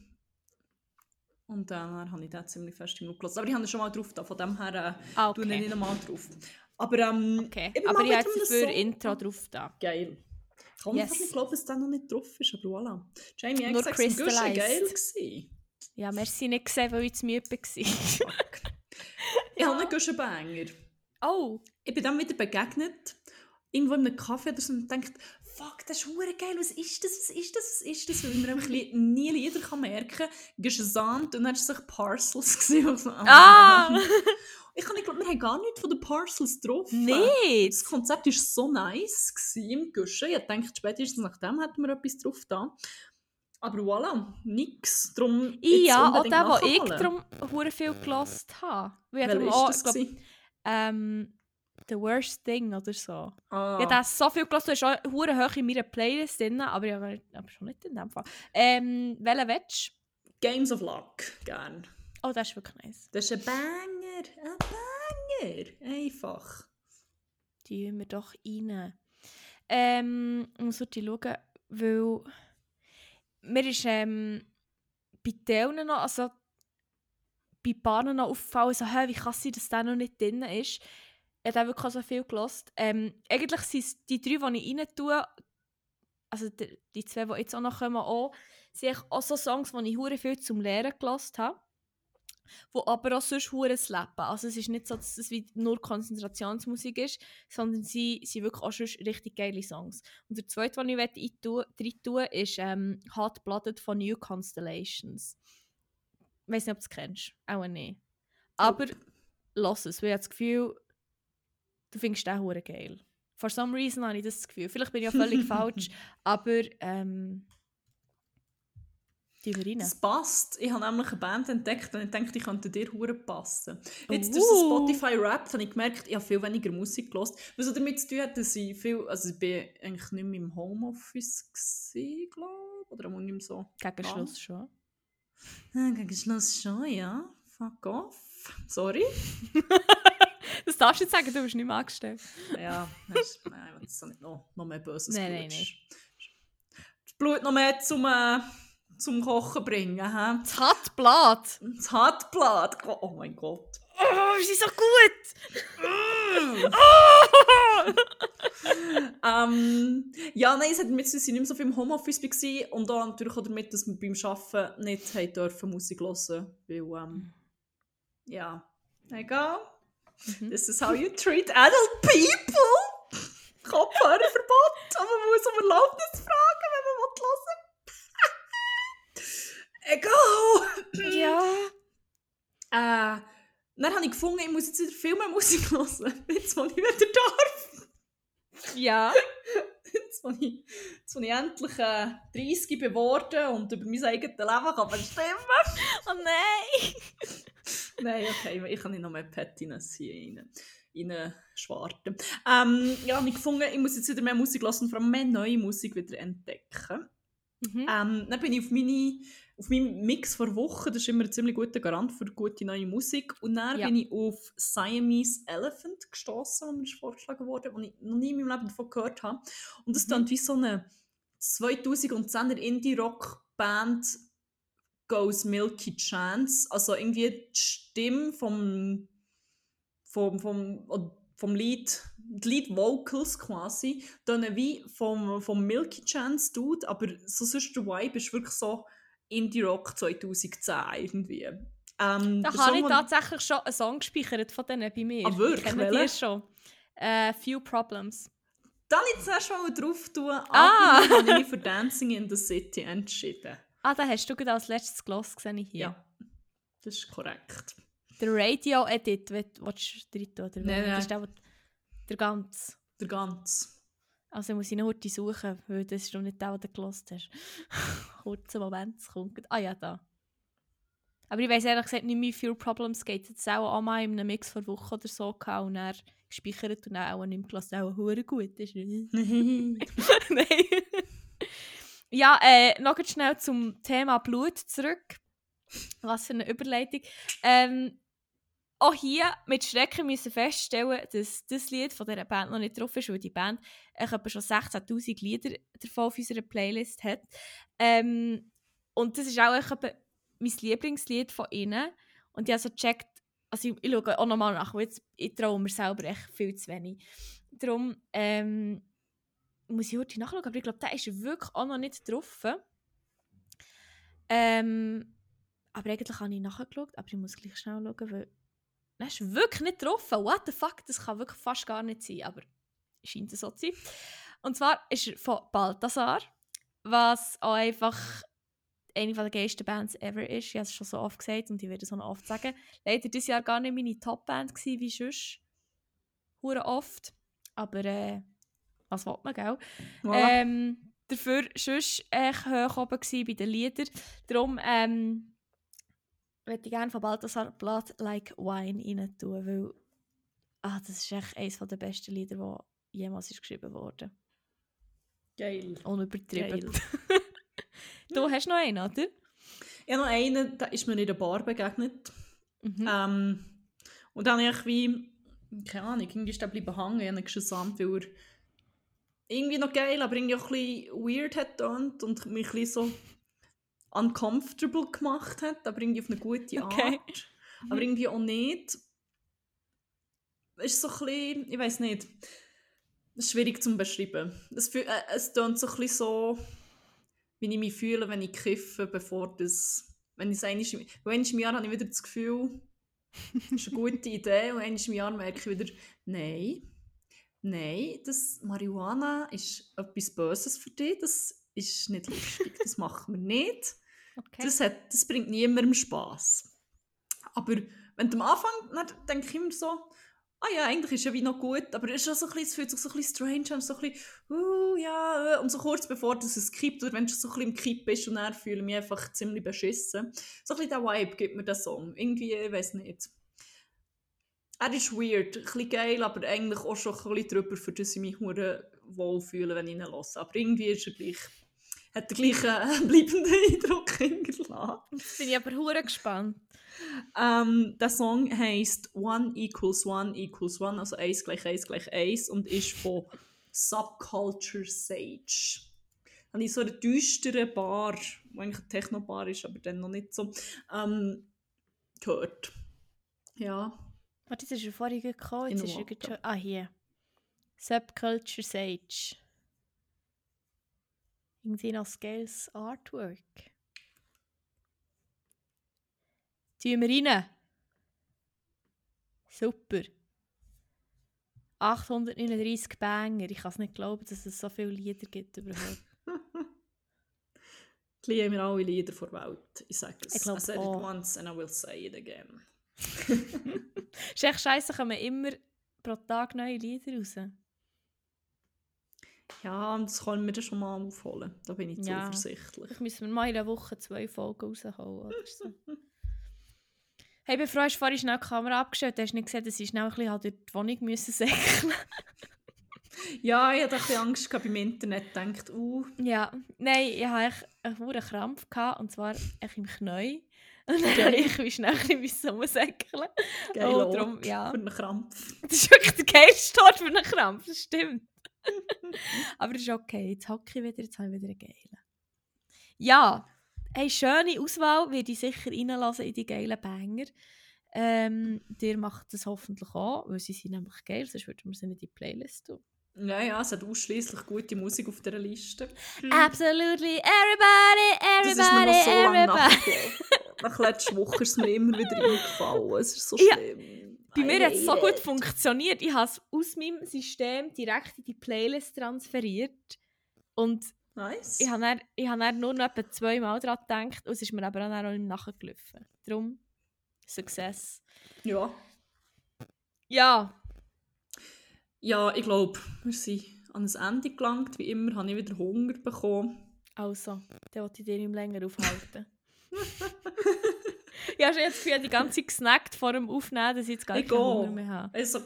Und dann habe ich den ziemlich fest im gelassen. Aber ich habe ihn schon mal drauf, da, von dem her äh, Ah, tue ich okay. nicht nochmal drauf. Aber ähm, okay. ich Aber mal ich habe einem dafür Song- Intro drauf da. Geil. Ich kann Yes. nicht glauben, dass der noch nicht drauf ist, aber voilà. Jamie Nur XX und Gusch war geil. Gewesen. Ja, merci nicht gesehen, weil ich zu müde war. Ich habe einen Guschen-Banger. Oh, Ich bin dann wieder begegnet, irgendwo in einem Café oder so, und dachte, fuck, das ist hure geil, was ist das, was ist das, was ist das? Weil man einfach nie Lieder kann merken kann. Gesamt und dann war es sich Parcels. [LAUGHS] Gewesen, und so, Ah! Ich kann nicht glauben, wir haben gar nichts von den Parcels drauf. nicht! Das Konzept war so nice gewesen im Guschen. Ich dachte, spätestens nach dem hätten wir etwas drauf da. Aber voilà, nix. Darum jetzt Ja, auch der, wo ich darum hure viel gelost habe. Weil ich ist auch, das? glaub? Ähm, The Worst Thing oder so. Ah. Ich habe so viel gelost, du hast auch hure hoch in meiner Playlist drin, aber ich habe aber schon nicht in dem Fall. Ähm, welchen willst Games of Luck, gern. Oh, das ist wirklich nice. Das ist ein Banger, ein Banger. Einfach. Die wir doch rein. Ähm, ich muss heute schauen, weil mir ist ähm, bei Teilen noch, also bei Bahnen noch aufgefallen, so, wie kann es sein, dass der noch nicht drin ist. Ich habe wirklich so viel gelost. Ähm, eigentlich sind es die drei, die ich rein tue, also die, die zwei, die jetzt auch noch kommen, auch, sind auch so Songs, die ich hure viel zum Lehren gelost habe. Wo aber auch sonst hure slappen. Also es ist nicht so, dass es wie nur Konzentrationsmusik ist, sondern sie sind wirklich auch sonst richtig geile Songs. Und der zweite, den ich rein tue, ist ähm, Hot Blooded von New Constellations. Ich weiß nicht, ob du es kennst. Auch nicht. Aber lass es, weil ich habe das Gefühl, du findest den hure geil. For some reason habe ich das Gefühl. Vielleicht bin ich ja völlig [LAUGHS] falsch, aber ähm, die wir rein. Das passt. Ich habe nämlich eine Band entdeckt und ich dachte, die könnte dir hure passen. Jetzt durch Uh. so Spotify Rap habe ich gemerkt, ich habe viel weniger Musik gelost. Was auch damit zu tun hat, dass ich viel, also ich bin eigentlich nicht mehr im Homeoffice glaube oder auch nicht mehr so. Gegen. Schluss schon. Ah, Gegen Schluss schon, ja. Fuck off. Sorry. [LAUGHS] Das darfst du jetzt sagen, du bist nicht mehr angestellt. Ja, das ist, nein, ich will nicht noch, noch mehr böses Nein, Blut. nein, nein. Das Blut noch mehr zum, äh, zum Kochen bringen. Hä? Das Hartblatt! Das Hartblatt. Oh mein Gott. Oh, sie ist so gut! [LAUGHS] ähm, ja, nein, es hat damit dass ich nicht mehr so viel im Homeoffice war und auch natürlich auch damit, dass wir beim Arbeiten nicht haben dürfen Musik hören weil, ähm, ja, egal. Mhm. This is how you treat adult people. Kopfhörerverbot, aber man muss um Erlaubnis fragen, wenn man will hören. [LAUGHS] Egal. Ja. Äh, dann habe ich gefunden, ich muss jetzt wieder viel mehr Musik [LAUGHS] hören, jetzt wo ich wieder darf. Ja. [LAUGHS] Jetzt, wo ich, jetzt, wo ich endlich äh, 30 geworden und über mein eigenes Leben kann bestimmen [LAUGHS] Oh nein! Nein, okay, ich kann nicht noch mehr Pettiness hier rein, rein schwarten. Ähm, ja, habe ich gefunden, ich muss jetzt wieder mehr Musik hören und vor allem mehr neue Musik wieder entdecken. Mhm. Ähm, dann bin ich auf, meine, auf meinen Mix vor Wochen, das ist immer ein ziemlich guter Garant für gute neue Musik. Und dann Ja. bin ich auf Siamese Elephant gestoßen, was mir ist vorgeschlagen wurde, was ich noch nie in meinem Leben davon gehört habe. Und das Mhm. klingt wie so eine 2010er Indie-Rock-Band Goes Milky Chance. Also irgendwie die Stimme vom, vom, vom, vom Lied, die Lead Vocals quasi, dann wie vom, vom Milky Chance Dude, aber so sonst der Vibe ist wirklich so Indie-Rock 2010 irgendwie. Ähm, Da habe ich tatsächlich schon einen Song gespeichert von denen bei mir. Ah, wirklich? Ich kenne schon. Äh, Few Problems. Da ich zuerst mal drauf tun, aber Ah. habe ich mich für Dancing in the City entschieden. Ah, da hast du gerade als letztes Gloss gesehen hier. Ja, das ist korrekt. Der Radio-Edit, willst du drin tun? Nein, Das ist der, der ganz. Der ganz. Also muss ich noch heute suchen, weil das ist noch nicht der, den du gelost hast. [LAUGHS] Kurzer Moment, es kommt. Ah ja, da. Aber ich weiß ehrlich gesagt nicht, wie viele Problems geht. Jetzt auch einmal in einem Mix vor Woche oder so gehabt und er gespeichert und dann auch nicht mehr gelassen. Auch hure gut ist. [LAUGHS] [LAUGHS] Nein. ja, äh, noch schnell zum Thema Blut zurück. Was für eine Überleitung. Ähm, auch hier mit Schrecken müssen feststellen, dass das Lied von dieser Band noch nicht drauf ist, weil die Band schon 16'000 Lieder davon auf unserer Playlist hat. Ähm, und das ist auch mein Lieblingslied von ihnen. Und ich habe so gecheckt, also ich, ich schaue auch nochmal nach, weil ich traue mir selber echt viel zu wenig. Darum ähm, muss ich heute nachschauen, aber ich glaube, der ist wirklich auch noch nicht drauf. Ähm, aber eigentlich habe ich nachgeschaut, aber ich muss gleich schnell schauen, weil der ist wirklich nicht drauf. What the fuck, das kann wirklich fast gar nicht sein, aber scheint so zu sein. Und zwar ist er von Balthasar, was auch einfach eine der geilsten Bands ever ist. Ich habe es schon so oft gesagt und ich werde es auch noch oft sagen. Leider dieses Jahr gar nicht meine Top-Band wie sonst. Hure oft. Aber äh, was will man, gell? Voilà. Ähm, dafür sonst echt hoch oben bei den Liedern. Darum ähm, würde ich gerne von Balthasar Blood Like Wine rein tun, weil ah, das ist echt eines der besten Lieder, die jemals ist geschrieben wurde. Geil. Unübertrieben. Geil. [LAUGHS] du hast noch einen, oder? Ich habe noch einen, der ist mir in der Bar begegnet. Mhm. Ähm, und dann habe ich wie, keine Ahnung, irgendwie ist der bleiben hängen. Ich habe ihn gesamt, weil er irgendwie noch geil, aber irgendwie auch ein bisschen weird hat und mich ein bisschen so uncomfortable gemacht hat, aber irgendwie auf eine gute Art. Okay. Aber irgendwie auch nicht. Es ist so ein bisschen, ich weiß nicht, es ist schwierig zu beschreiben. Es, fühl- äh, es tönt so ein bisschen so, wie ich mich fühle, wenn ich kiffe, bevor das, wenn ich es einmal im Jahr habe ich wieder das Gefühl, das ist eine gute [LAUGHS] Idee und einmal im Jahr merke ich wieder, nein, nein, das Marihuana ist etwas Böses für dich, das ist nicht lustig, das machen wir nicht. Okay. Das, hat, das bringt niemandem Spass. Aber wenn du am Anfang, dann denke ich immer so, ah ja, eigentlich ist ja wie noch gut, aber es, ist so ein bisschen, es fühlt sich so ein bisschen strange an, so ein bisschen, uh, ja, äh, und so kurz bevor das es kippt, oder wenn du so ein bisschen im Kipp bist und dann fühle ich mich einfach ziemlich beschissen. So ein bisschen der Vibe gibt mir der Song. Irgendwie, ich weiß nicht. Er ist weird, ein bisschen geil, aber eigentlich auch schon ein bisschen drüber, für das ich mich hure wohl fühle, wenn ich ihn höre. Aber irgendwie ist er gleich, hat er gleich einen [LAUGHS] bleibenden Eindruck [LAUGHS] hinterlassen. Jetzt bin ich aber hure gespannt. Ähm, der Song heisst One equals One equals One, also 1 gleich 1 gleich 1 und ist von Subculture Sage. Habe ich so eine düstere Bar, die eigentlich eine Techno-Bar ist, aber dann noch nicht so, ähm, gehört. Ja, Warte, jetzt ist er vorhin gekommen. Jetzt In ist er. Ah, hier. Subculture Sage. Irgendwie noch Scales Artwork. Tun wir rein. Super. 839 Banger. Ich kann es nicht glauben, dass es so viele Lieder gibt überhaupt. [LAUGHS] Gleich haben wir alle Lieder vor Welt. Ich sage es. Ich glaub I said auch. it once and I will say it again. [LAUGHS] ist echt scheiße, kommen immer pro Tag neue Lieder raus. Ja, und das können wir dann schon mal aufholen. Da bin ich Ja. zuversichtlich. Ich müssen wir mal in einer Woche zwei Folgen rausholen oder so. [LAUGHS] Hey, bevor du vorhin schnell die Kamera abgestellt hast, du nicht gesehen, dass ich schnell ein bisschen durch die Wohnung müssen säckeln Ja, ich hatte ein bisschen Angst gehabt beim Internet. Ich dachte, uh, Ja, nein, ich hatte einen hohen Krampf, gehabt, und zwar im Knie. [LAUGHS] Und dann habe ich mich schnell ein bisschen rumsäckeln. geil Oh, drum, ja. für einen Krampf. Das ist wirklich der geilste Ort für einen Krampf, das stimmt. [LAUGHS] Aber das ist okay, jetzt hocke ich wieder, jetzt habe ich wieder einen geilen. Ja, eine schöne Auswahl werde ich sicher reinlassen in die geilen Banger. Ähm, dir macht das hoffentlich auch, weil sie sind nämlich geil, sonst würden wir sie nicht in die Playlist tun. Ja, ja, es hat ausschließlich gute Musik auf dieser Liste. Absolutely everybody, Das ist mir everybody, noch so everybody. nachgelaufen. Nach letzter Woche ist es mir immer wieder eingefallen. Es ist so Ja. Bei mir hat es so gut funktioniert. Ich habe es aus meinem System direkt in die Playlist transferiert. Und Nice. ich habe dann, ich habe dann nur noch etwa zweimal daran gedacht und es ist mir aber dann auch nicht nachgelaufen. Darum, Success. Ja. Ja, Ja, ich glaube, wir sind an ein Ende gelangt. Wie immer habe ich wieder Hunger bekommen. also, dann wollte ich dir nicht länger aufhalten. [LAUGHS] [LAUGHS] ich habe schon jetzt Gefühl, die ganze Zeit gesnackt vor dem Aufnehmen, dass ich jetzt gar Ich keinen. Hunger mehr habe. Also,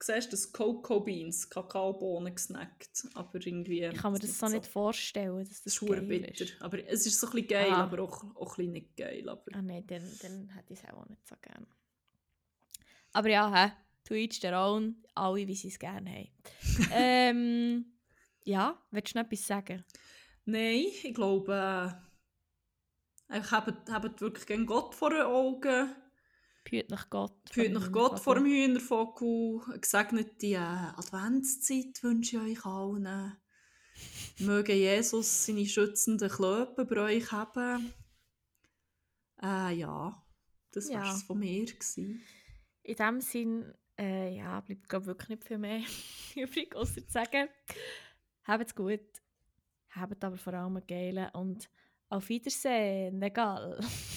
siehst du, das Cocoa Beans, Kakaobohnen gesnackt. Aber irgendwie... Ich kann mir das so nicht vorstellen, dass Das geil bitter. ist. Aber es ist so ein bisschen geil, Ah. aber auch, auch ein bisschen nicht geil. Aber Ah nein, dann, dann hätte ich es auch nicht so gern. Aber ja, hä? To each their own. Alle, wie sie es gerne haben. [LAUGHS] ähm, ja, willst du noch etwas sagen? Nein, ich glaube, habe, habe wirklich gegen Gott vor den Augen. Fühlt nach Gott. Fühlt nach Gott vor dem Hühnervogel. Eine gesegnete äh, Adventszeit wünsche ich euch allen. [LAUGHS] Möge Jesus seine schützenden Klöpen bei euch haben. Äh, ja, das war Ja. es von mir. Gewesen. In dem Sinn, äh, ja, bleibt glaube wirklich nicht viel mehr [LAUGHS] übrig, außer zu sagen, habt's gut, habt aber vor allem einen geilen und auf Wiedersehen, egal. [LAUGHS]